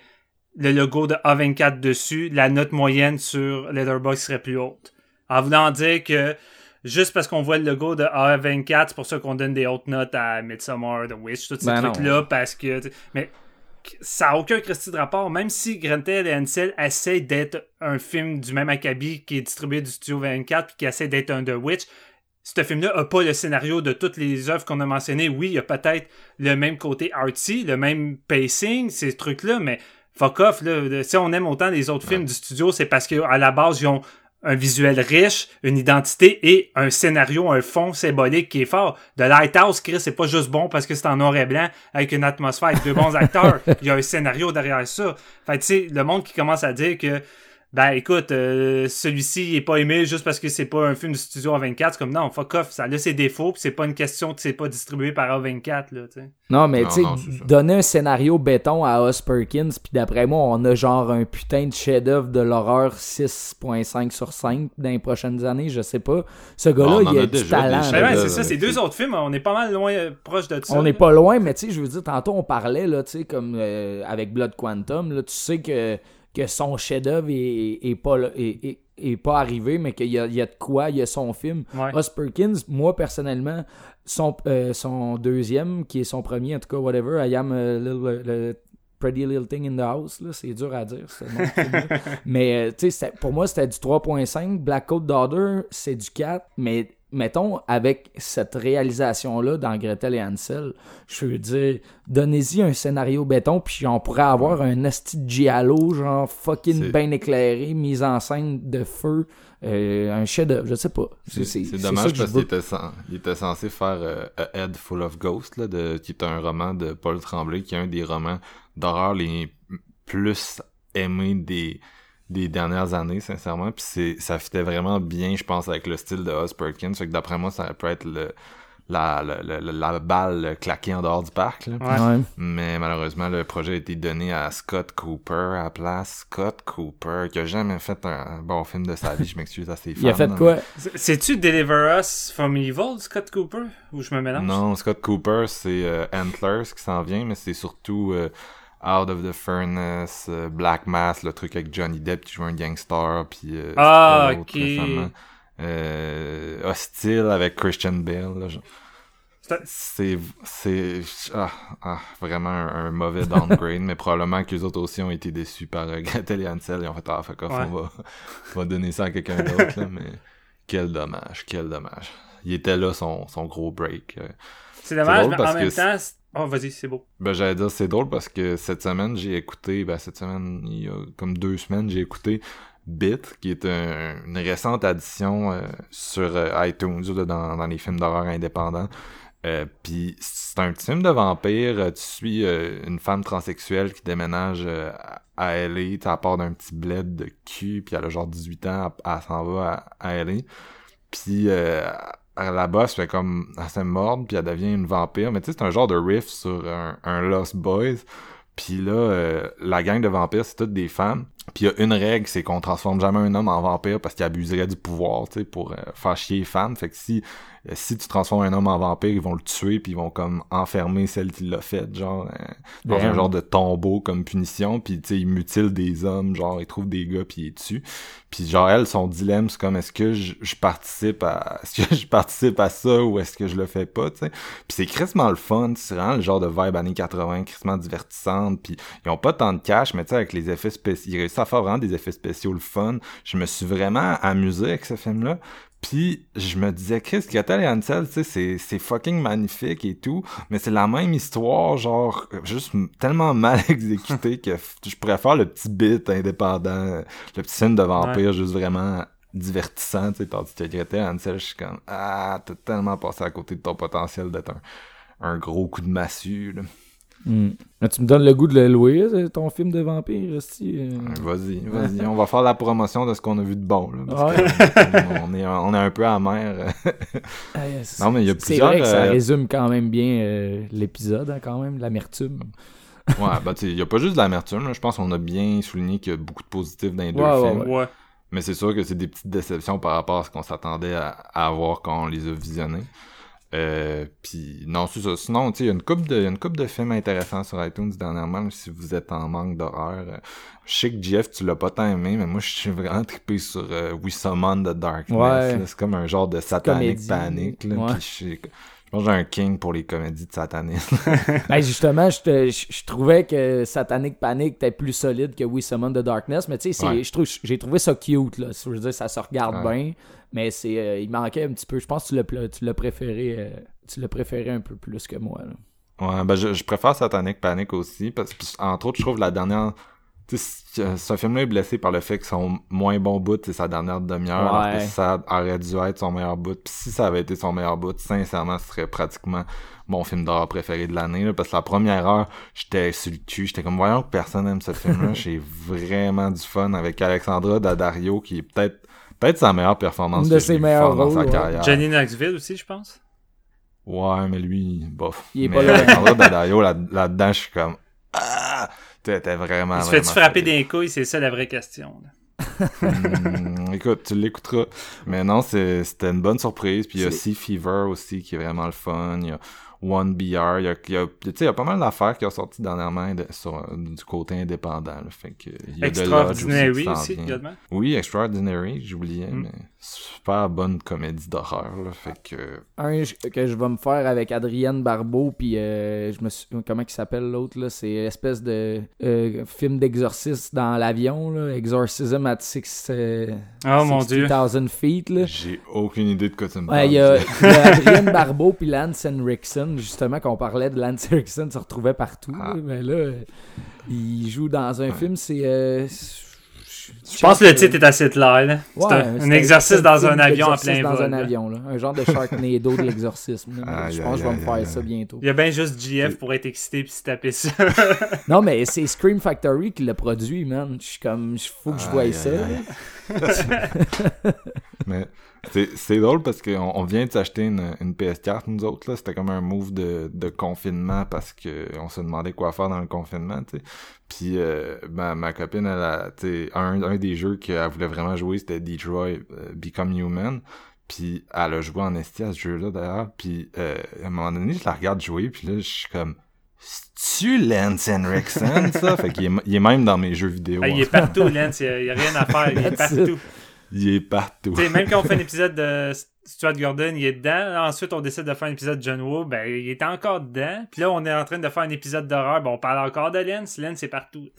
le logo de A24 dessus, la note moyenne sur Letterboxd serait plus haute. En voulant dire que juste parce qu'on voit le logo de A24, c'est pour ça qu'on donne des hautes notes à Midsommar, The Witch, tous ces Ben trucs-là, parce que... tu- Ça n'a aucun Christy de rapport, même si Gretel et Hansel essayent d'être un film du même acabit qui est distribué du Studio 24 puis qui essaie d'être un The Witch, ce film-là a pas le scénario de toutes les œuvres qu'on a mentionnées. Oui, il y a peut-être le même côté artsy, le même pacing, ces trucs-là, mais fuck off, là. Si on aime autant les autres films du studio, c'est parce qu'à la base, ils ont un visuel riche, une identité et un scénario, un fond symbolique qui est fort. The Lighthouse, Chris, c'est pas juste bon parce que c'est en noir et blanc avec une atmosphère avec deux bons acteurs. *laughs* Il y a un scénario derrière ça. Fait tu sais, le monde qui commence à dire que ben écoute, euh, celui-ci il est pas aimé juste parce que c'est pas un film du studio A24, c'est comme non, fuck off, ça a ses défauts, puis c'est pas une question que c'est pas distribué par A24 là, tu sais. Non, mais tu donner un scénario béton à Os Perkins, puis d'après moi, on a genre un putain de chef-d'œuvre de l'horreur 6.5 sur 5 dans les prochaines années, je sais pas. Ce gars-là, il a, a du talent. Ben c'est ça, c'est deux autres films, on est pas mal loin euh, proche de ça. On n'est pas loin, mais tu sais, je veux dire, tantôt on parlait, là, tu sais, comme euh, avec Blood Quantum, là, tu sais que, que son chef-d'œuvre est, est pas, est, est- pas arrivé, mais qu'il y y a de quoi, il y a son film. Ouais. Os Perkins, moi, personnellement, son, euh, son deuxième, qui est son premier, en tout cas, whatever, I am a little, le Pretty Little Thing in the House, c'est dur à dire. *laughs* Mais, euh, tu sais, c'était- pour moi, c'était du 3.5. Black Coat Daughter, c'est du 4. Mais, mettons, avec cette réalisation-là dans Gretel et Hansel, je veux dire, donnez-y un scénario béton, puis on pourrait avoir un esti de giallo, genre fucking bien éclairé, mise en scène de feu, euh, un chef-d'œuvre, je sais pas. C'est dommage que parce qu'il était censé faire euh, A Head Full of Ghosts, là, de, qui est un roman de Paul Tremblay, qui est un des romans d'horreur les plus aimés des, des dernières années, sincèrement. Puis c'est, ça fitait vraiment bien, je pense, avec le style de Oz Perkins. Fait que d'après moi, ça peut être le, la, la, la, la balle claquée en dehors du parc. Là. Ouais. Ouais. Mais malheureusement, le projet a été donné à Scott Cooper à la place. Scott Cooper, qui a jamais fait un bon film de sa vie, je m'excuse à ses fans. Il a fait quoi? C'est- C'est-tu Deliver Us from Evil, Scott Cooper? Ou je me mélange? Non, Scott Cooper, c'est euh, Antlers qui s'en vient, mais c'est surtout euh, Out of the Furnace, euh, Black Mass, le truc avec Johnny Depp qui joue un gangster, puis euh, Ah, ok. Euh, Hostile avec Christian Bale. C'est- ah, ah, vraiment un, un mauvais downgrade, *laughs* mais probablement que les autres aussi ont été déçus par Gretel et Hansel et ont fait ah fuck off, Ouais. on va on va donner ça à quelqu'un d'autre mais quel dommage, quel dommage. il était là son, son gros break. C'est dommage, mais en même temps... Oh, vas-y, c'est beau. Ben, j'allais dire, c'est drôle parce que cette semaine, j'ai écouté, ben, cette semaine, il y a comme deux semaines, j'ai écouté Bit, qui est un- une récente addition euh, sur euh, iTunes, là, dans, dans les films d'horreur indépendants. Euh, Puis c'est un petit film de vampire. euh, Tu suis une femme transsexuelle qui déménage à LA, tu part d'un petit bled de cul, puis elle a genre 18 ans, elle, elle s'en va à, à LA. Puis elle se fait comme assez mordre, puis elle devient une vampire. Mais tu sais, c'est un genre de riff sur un, un Lost Boys. Puis là, euh, la gang de vampires, c'est toutes des femmes. Puis il y a une règle, c'est qu'on transforme jamais un homme en vampire parce qu'il abuserait du pouvoir, tu sais, pour euh, faire chier les femmes. Fait que si euh, si tu transformes un homme en vampire, ils vont le tuer puis ils vont comme enfermer celle qui l'a fait, genre euh, dans un genre de tombeau comme punition. Puis tu sais, ils mutilent des hommes, genre ils trouvent des gars puis ils les tuent. Puis genre elle, son dilemme, c'est comme est-ce que je, je participe à *laughs* est-ce que je participe à ça ou est-ce que je le fais pas, tu sais? Puis c'est crissement le fun, c'est vraiment le genre de vibe années 80, crissement divertissante. Puis ils ont pas tant de cash, mais tu sais avec les effets spéciaux, à faire vraiment des effets spéciaux le fun. Je me suis vraiment amusé avec ce film-là. Puis je me disais, Chris, Gretel et Hansel, tu sais, c'est, c'est fucking magnifique et tout, mais c'est la même histoire, genre, juste tellement *laughs* mal exécutée que je pourrais faire le petit bit indépendant, le petit film de vampire, juste vraiment divertissant, tu sais, tandis que Gretel et Hansel, je suis comme, ah, t'as tellement passé à côté de ton potentiel d'être un, un gros coup de massue, là. Mais tu me donnes le goût de le louer, euh, ton film de vampire, aussi. euh. Vas-y, vas-y, on va faire la promotion de ce qu'on a vu de bon, là, parce Ouais. que on, est, on est un peu amer. *laughs* C'est- Non, mais il y a C'est plusieurs, vrai que ça euh, résume quand même bien euh, l'épisode, hein, quand même, l'amertume. Ouais, bah tu il y a pas juste de l'amertume, je pense qu'on a bien souligné qu'il y a beaucoup de positifs dans les deux ouais, films. Ouais. Mais c'est sûr que c'est des petites déceptions par rapport à ce qu'on s'attendait à, à avoir quand on les a visionnés. Euh, puis non, c'est ça. Sinon, tu sais, il y a une coupe de, une couple de films intéressants sur iTunes dernièrement, si vous êtes en manque d'horreur. Je sais que Jeff, tu l'as pas tant aimé, mais moi, je suis vraiment trippé sur euh, We Summon the Darkness. Ouais. C'est comme un genre de satanic panic. Là, Ouais. je pense que j'ai un king pour les comédies de satanisme. *laughs* Ben, justement, je, te- je, je trouvais que Satanic Panic était plus solide que We Summon the Darkness, mais tu sais, Ouais. j'ai trouvé ça cute, là. Je veux dire, ça se regarde Ouais. bien, mais c'est, euh, il manquait un petit peu. Je pense que tu l'as, tu l'as préféré, euh, tu l'as préféré un peu plus que moi, là. Ouais, ben je, je préfère Satanic Panic aussi, parce que entre autres, je trouve la dernière. Sais, ce- film-là est blessé par le fait que son moins bon bout, c'est sa dernière demi-heure, alors que Ouais. ça aurait dû être son meilleur bout. Puis si ça avait été son meilleur bout, sincèrement, ce serait pratiquement mon film d'horreur préféré de l'année, là, parce que la première heure, j'étais sur le cul, j'étais comme, voyons que personne aime ce film-là, *laughs* j'ai vraiment du fun avec Alexandra Daddario, qui est peut-être peut-être sa meilleure performance Une de que ses meilleurs dans sa ouais. carrière. Johnny Knoxville aussi, je pense. Ouais, mais lui, bof. Il est mais pas là. *laughs* Daddario, là- là-dedans, je suis comme, ah! T'es vraiment, Il se fait-tu frapper des couilles? C'est ça la vraie question. là. Hmm, écoute, tu l'écouteras. Mais non, c'était une bonne surprise. Puis il y a Sea Fever aussi qui est vraiment le fun. Il y a One BR. Il y a, il y a, tu sais, il y a pas mal d'affaires qui ont sorti dernièrement de- sur, du côté indépendant. là. Fait que, il y a Extraordinary aussi, également. Oui, Extraordinary, j'oubliais, Mm. mais super bonne comédie d'horreur. là. Fait que, Un que je vais me faire avec Adrienne Barbeau, puis euh, je me suis... comment il s'appelle l'autre, là? C'est espèce de euh, film d'exorcisme dans l'avion, là. Exorcism at six, euh, Oh mon dieu. 60,000 feet, là. j'ai aucune idée de quoi tu me Ouais, parles. il y a, *laughs* Adrienne Barbeau puis Lance Henriksen, justement, qu'on parlait de Lance Henriksen, se retrouvait partout. Ah. là. Mais là, euh, il joue dans un film, c'est... Je pense que le titre est assez clair. là. C'est un, un exercice un dans un avion en d'exorcisme plein dans vol. un là. avion, là. Un genre de Sharknado de l'exorcisme. Je pense que je vais me faire ça bientôt. Il y a bien juste GF pour être excité puis se taper ça. Non, mais c'est Scream Factory qui l'a produit, man. Je suis comme... Faut que je voie ça. *laughs* Mais c'est drôle parce qu'on on vient de s'acheter une, une PS4, nous autres, là. C'était comme un move de, de confinement parce que on se demandait quoi faire dans le confinement, sais. Puis euh, ma, ma copine, elle a, un, un des jeux qu'elle voulait vraiment jouer, c'était Detroit euh, Become Human. Puis elle a joué en esti à ce jeu-là, d'ailleurs. Puis euh, à un moment donné, je la regarde jouer, puis là, je suis comme... C'est-tu Lance Henriksen, ça? fait qu'il est, il est même dans mes jeux vidéo. Ah, il est partout, Lance. Il n'y a, rien à *laughs* faire. Il est partout. Il est partout. Tu sais, même quand on fait un épisode de Stuart Gordon, il est dedans. Ensuite, on décide de faire un épisode de John Woo, ben, il est encore dedans. Puis là, on est en train de faire un épisode d'horreur. Ben, on parle encore de Lance. Lance, c'est partout.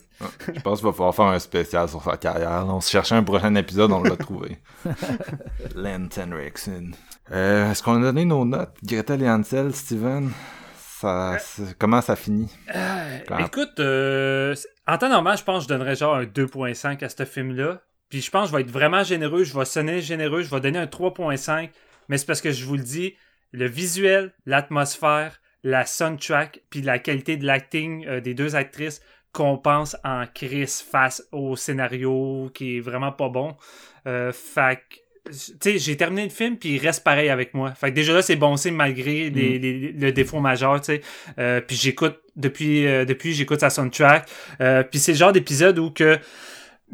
Je pense qu'il va falloir faire un spécial sur sa carrière. On se cherchait un prochain épisode, on l'a trouvé. *laughs* Lance Henriksen. Euh, Est-ce qu'on a donné nos notes? Gretel et Ansel, Steven? Ça, comment ça finit? Euh, écoute, euh, en temps normal, je pense que je donnerais genre un 2.5 à ce film-là. Puis je pense que je vais être vraiment généreux, je vais sonner généreux, je vais donner un 3.5. Mais c'est parce que je vous le dis, le visuel, l'atmosphère, la soundtrack, puis la qualité de l'acting euh, des deux actrices compense en crise face au scénario qui est vraiment pas bon. Euh, fait sais, j'ai terminé le film, puis il reste pareil avec moi. Fait que déjà là, c'est bon signe malgré les, les- le défaut majeur, tu sais. Euh, puis j'écoute, depuis, euh, depuis j'écoute sa soundtrack. Euh, puis c'est le genre d'épisode où que, tu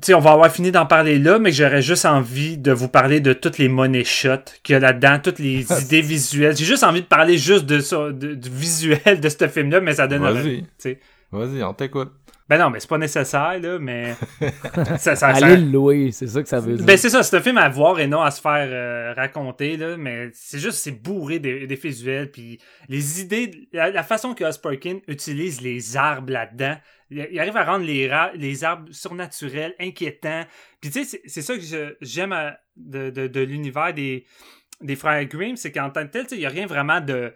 sais, on va avoir fini d'en parler là, mais j'aurais juste envie de vous parler de toutes les money shots qu'il y a là-dedans, toutes les *laughs* idées visuelles. J'ai juste envie de parler juste de ça, de- du visuel de ce film-là, mais ça donne... Vas-y. Vas-y, on t'écoute. Ben non, mais c'est pas nécessaire, là, mais... *laughs* ça, ça- ça- le louer, c'est ça que ça veut dire. ben c'est ça, c'est un film à voir et non à se faire euh, raconter là, mais c'est juste c'est bourré d'e- d'effets visuels puis les idées, la, la façon que Perkin utilise les arbres là-dedans, il, arrive à rendre les, les arbres surnaturels, inquiétants. Puis tu sais, c'est- ça que j'aime de, de, de l'univers des des frères Grimm, c'est qu'en tant que tel, tu sais, il y a rien vraiment de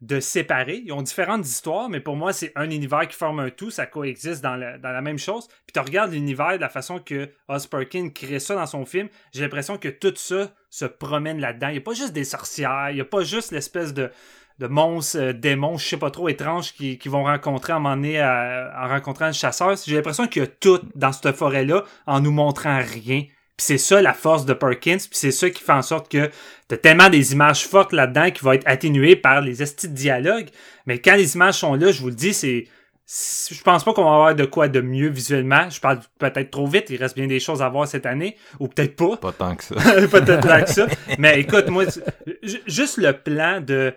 de séparer. Ils ont différentes histoires, mais pour moi, c'est un univers qui forme un tout, ça coexiste dans, le- la même chose. Puis tu regardes l'univers de la façon que Oz Perkin crée ça dans son film, j'ai l'impression que tout ça se promène là-dedans. Il n'y a pas juste des sorcières, il n'y a pas juste l'espèce de, de monstres, euh, démons, je sais pas trop, étranges qui, vont rencontrer à un moment donné euh, en rencontrant un chasseur. J'ai l'impression qu'il y a tout dans cette forêt-là en nous montrant rien. Puis c'est ça la force de Perkins, puis c'est ça qui fait en sorte que t'as tellement des images fortes là-dedans qui vont être atténuées par les estis de dialogue. Mais quand les images sont là, je vous le dis, c'est. Je pense pas qu'on va avoir de quoi de mieux visuellement. Je parle peut-être trop vite, il reste bien des choses à voir cette année, ou peut-être pas. Pas tant que ça. *laughs* peut-être pas que ça. Mais écoute, moi, juste le plan de,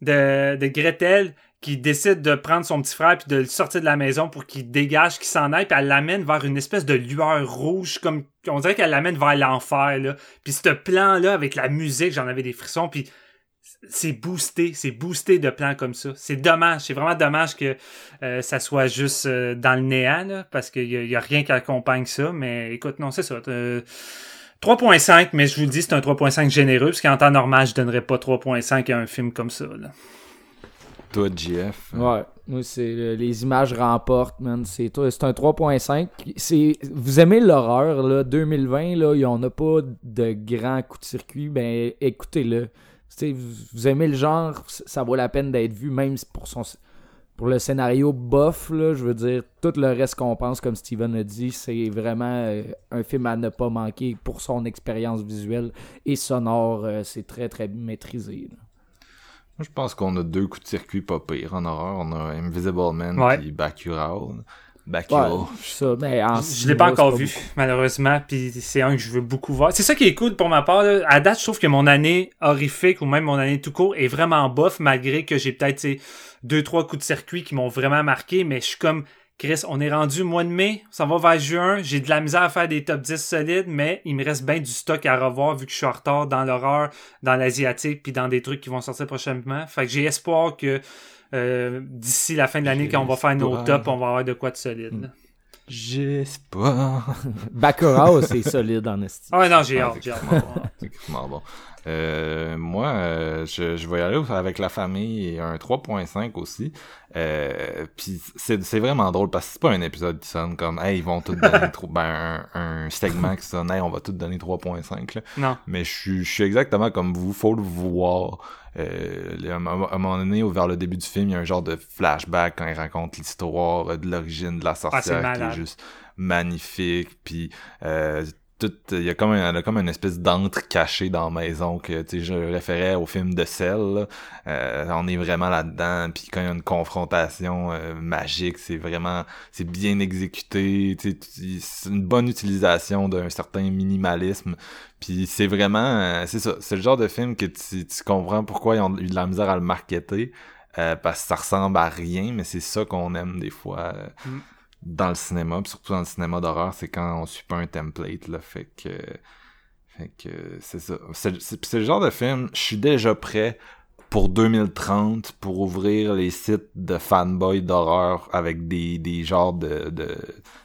de, de Gretel qui décide de prendre son petit frère puis de le sortir de la maison pour qu'il dégage, qu'il s'en aille, puis elle l'amène vers une espèce de lueur rouge, comme on dirait qu'elle l'amène vers l'enfer, là. Puis ce plan-là, avec la musique, j'en avais des frissons, puis c'est boosté, c'est boosté de plans comme ça. C'est dommage, c'est vraiment dommage que euh, ça soit juste euh, dans le néant, parce qu'il y, a- rien qui accompagne ça, mais écoute, non, c'est ça. euh, 3.5, mais je vous le dis, c'est un 3.5 généreux, parce qu'en temps normal, je donnerais pas 3.5 à un film comme ça. Toi. Ouais, c'est euh, les images remportent, man. C'est c'est un 3.5. C'est vous aimez l'horreur là, 2020 là, il y en a pas de grands coups de circuit, ben écoutez-le. Vous, vous aimez le genre, ça vaut la peine d'être vu même pour son pour le scénario bof je veux dire tout le reste qu'on pense comme Steven a dit, c'est vraiment euh, un film à ne pas manquer pour son expérience visuelle et sonore, euh, c'est très très maîtrisé. Moi, je pense qu'on a deux coups de circuit pas pires en horreur. On a Invisible Man Ouais. et Bacurau. Ouais, ça, mais en Je, je l'ai pas encore vu, malheureusement, puis c'est un que je veux beaucoup voir. C'est ça qui est cool pour ma part. là. À date, je trouve que mon année horrifique ou même mon année tout court est vraiment bof, malgré que j'ai peut-être tu sais, deux, trois coups de circuit qui m'ont vraiment marqué, mais je suis comme Chris, on est rendu mois de mai, ça va vers juin, j'ai de la misère à faire des top 10 solides, mais il me reste bien du stock à revoir vu que je suis en retard dans l'horreur, dans l'asiatique, puis dans des trucs qui vont sortir prochainement. Fait que j'ai espoir que euh, d'ici la fin de l'année, quand on va faire nos tops, on va avoir de quoi de solide. J'espère. Baccarat, c'est solide en estime. Ah ouais, non, j'ai hâte, j'ai hâte. bon. Euh, moi, euh, je, je vais y aller avec la famille et un 3.5 aussi. Euh, Puis c'est c'est vraiment drôle parce que c'est pas un épisode qui sonne comme Hey, ils vont tout donner *laughs* trop ben, un, un segment qui sonne Hey, on va tout donner 3.5 là. Non. Mais je suis, je suis exactement comme vous, faut le voir. Euh, à un moment donné, vers le début du film, il y a un genre de flashback quand il raconte l'histoire euh, de l'origine de la sorcière qui est juste magnifique. Puis euh, tout, il y a comme un, a comme une espèce d'antre caché dans la maison que tu je référais au film de là. Euh, on est vraiment là-dedans. Puis quand il y a une confrontation euh, magique, c'est vraiment c'est bien exécuté. C'est une bonne utilisation d'un certain minimalisme. Puis c'est vraiment, euh, c'est ça, c'est le genre de film que tu, tu comprends pourquoi ils ont eu de la misère à le marketer. euh, parce que ça ressemble à rien, mais c'est ça qu'on aime des fois euh, Mm. Dans le cinéma, puis surtout dans le cinéma d'horreur, c'est quand on suit pas un template, là, fait que... Fait que c'est ça. C'est le genre de film, je suis déjà prêt pour 2030 pour ouvrir les sites de fanboy d'horreur avec des, des genres de, de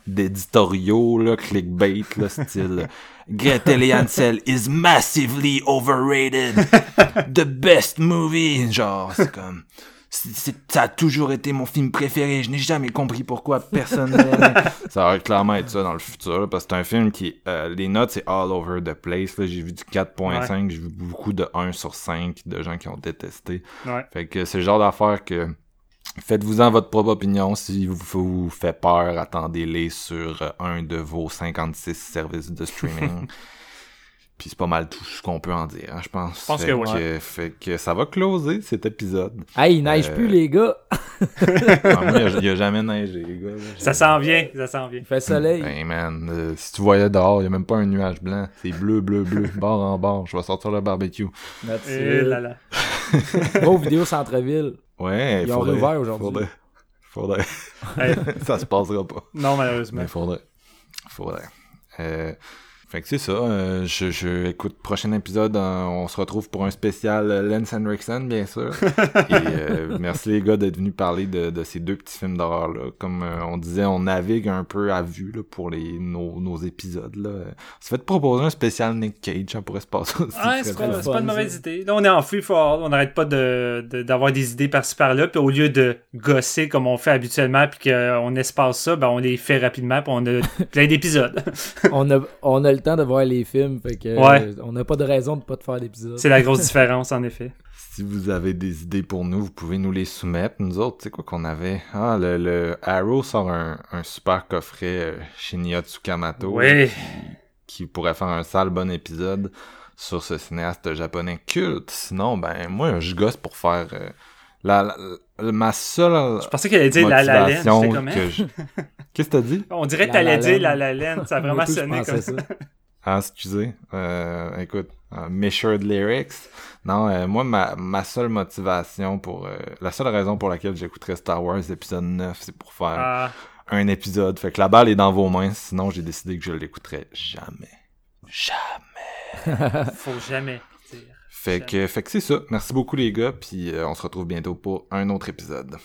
d'éditoriaux là clickbait là style *laughs* Gretel et Hansel is massively overrated *laughs* the best movie genre c'est comme ça a toujours été mon film préféré. Je n'ai jamais compris pourquoi personne *laughs* ça va clairement être ça dans le futur, parce que c'est un film qui, euh, les notes, c'est all over the place. là. J'ai vu du 4.5, j'ai vu beaucoup de 1 sur 5 de gens qui ont détesté. Ouais. Fait que c'est le genre d'affaire que faites-vous-en votre propre opinion. Si vous vous fait peur, attendez-les sur euh, un de vos 56 services de *laughs* streaming. Puis c'est pas mal tout ce qu'on peut en dire, hein, je pense. Je pense fait que ouais. Fait que ça va closer cet épisode. Hey, il neige Euh, plus, les gars. *laughs* *laughs* Ah, moi, il y a, jamais neigé, les gars. là. Ça s'en vient, ça s'en vient. Il fait soleil. Ben, man, euh, si tu voyais dehors, il y a même pas un nuage blanc. C'est bleu, bleu, bleu, *laughs* bord en bord. Je vais sortir le barbecue. Et it. là là. Gros vidéo centre-ville. Ouais, Ils ont rouvert aujourd'hui. Faudrait. Faudrait. Hey, ça se passera pas. non, malheureusement. Mais faudrait. Faudrait. Euh, fait que c'est ça. euh, je, je, écoute, prochain épisode, euh, on se retrouve pour un spécial euh, Lance Henriksen, bien sûr. *laughs* Et euh, merci les gars d'être venus parler de, de ces deux petits films d'horreur là. Comme euh, on disait, on navigue un peu à vue là, pour les nos, nos épisodes là. On fait proposer un spécial Nick Cage, ça pourrait se passer aussi. Ouais, très c'est pas, pas une mauvaise idée. Là, on est en free for all. On n'arrête pas de, de- d'avoir des idées par-ci par-là. Puis au lieu de gosser comme on fait habituellement, puis qu'on espace ça, ben on les fait rapidement, puis on a plein d'épisodes. *laughs* on, a, on a le temps de voir les films, fait que Ouais. euh, on n'a pas de raison de pas te faire d'épisode. c'est la grosse différence, en effet. *laughs* Si vous avez des idées pour nous, vous pouvez nous les soumettre. Nous autres, tu sais quoi qu'on avait? Ah, le, le Arrow sort un, un super coffret euh, chez Nia Tsukamoto. Oui. Qui pourrait faire un sale bon épisode sur ce cinéaste japonais culte. Sinon, ben, moi, je gosse pour faire... euh, la, la- ma seule Je pensais qu'elle allait dire la la laine. hein? que je... *laughs* Qu'est-ce que t'as dit? On dirait que La t'allais La dire la la laine. Ça a vraiment sonné comme ça. *laughs* Ah, excusez. Euh, écoute, euh, Measured Lyrics. Non, euh, moi, ma, ma seule motivation pour... euh, la seule raison pour laquelle j'écouterais Star Wars épisode 9, c'est pour faire Ah, un épisode. Fait que la balle est dans vos mains, sinon j'ai décidé que je l'écouterais jamais. Jamais. faut jamais. Fait que, fait que c'est ça. Merci beaucoup les gars, puis euh, on se retrouve bientôt pour un autre épisode.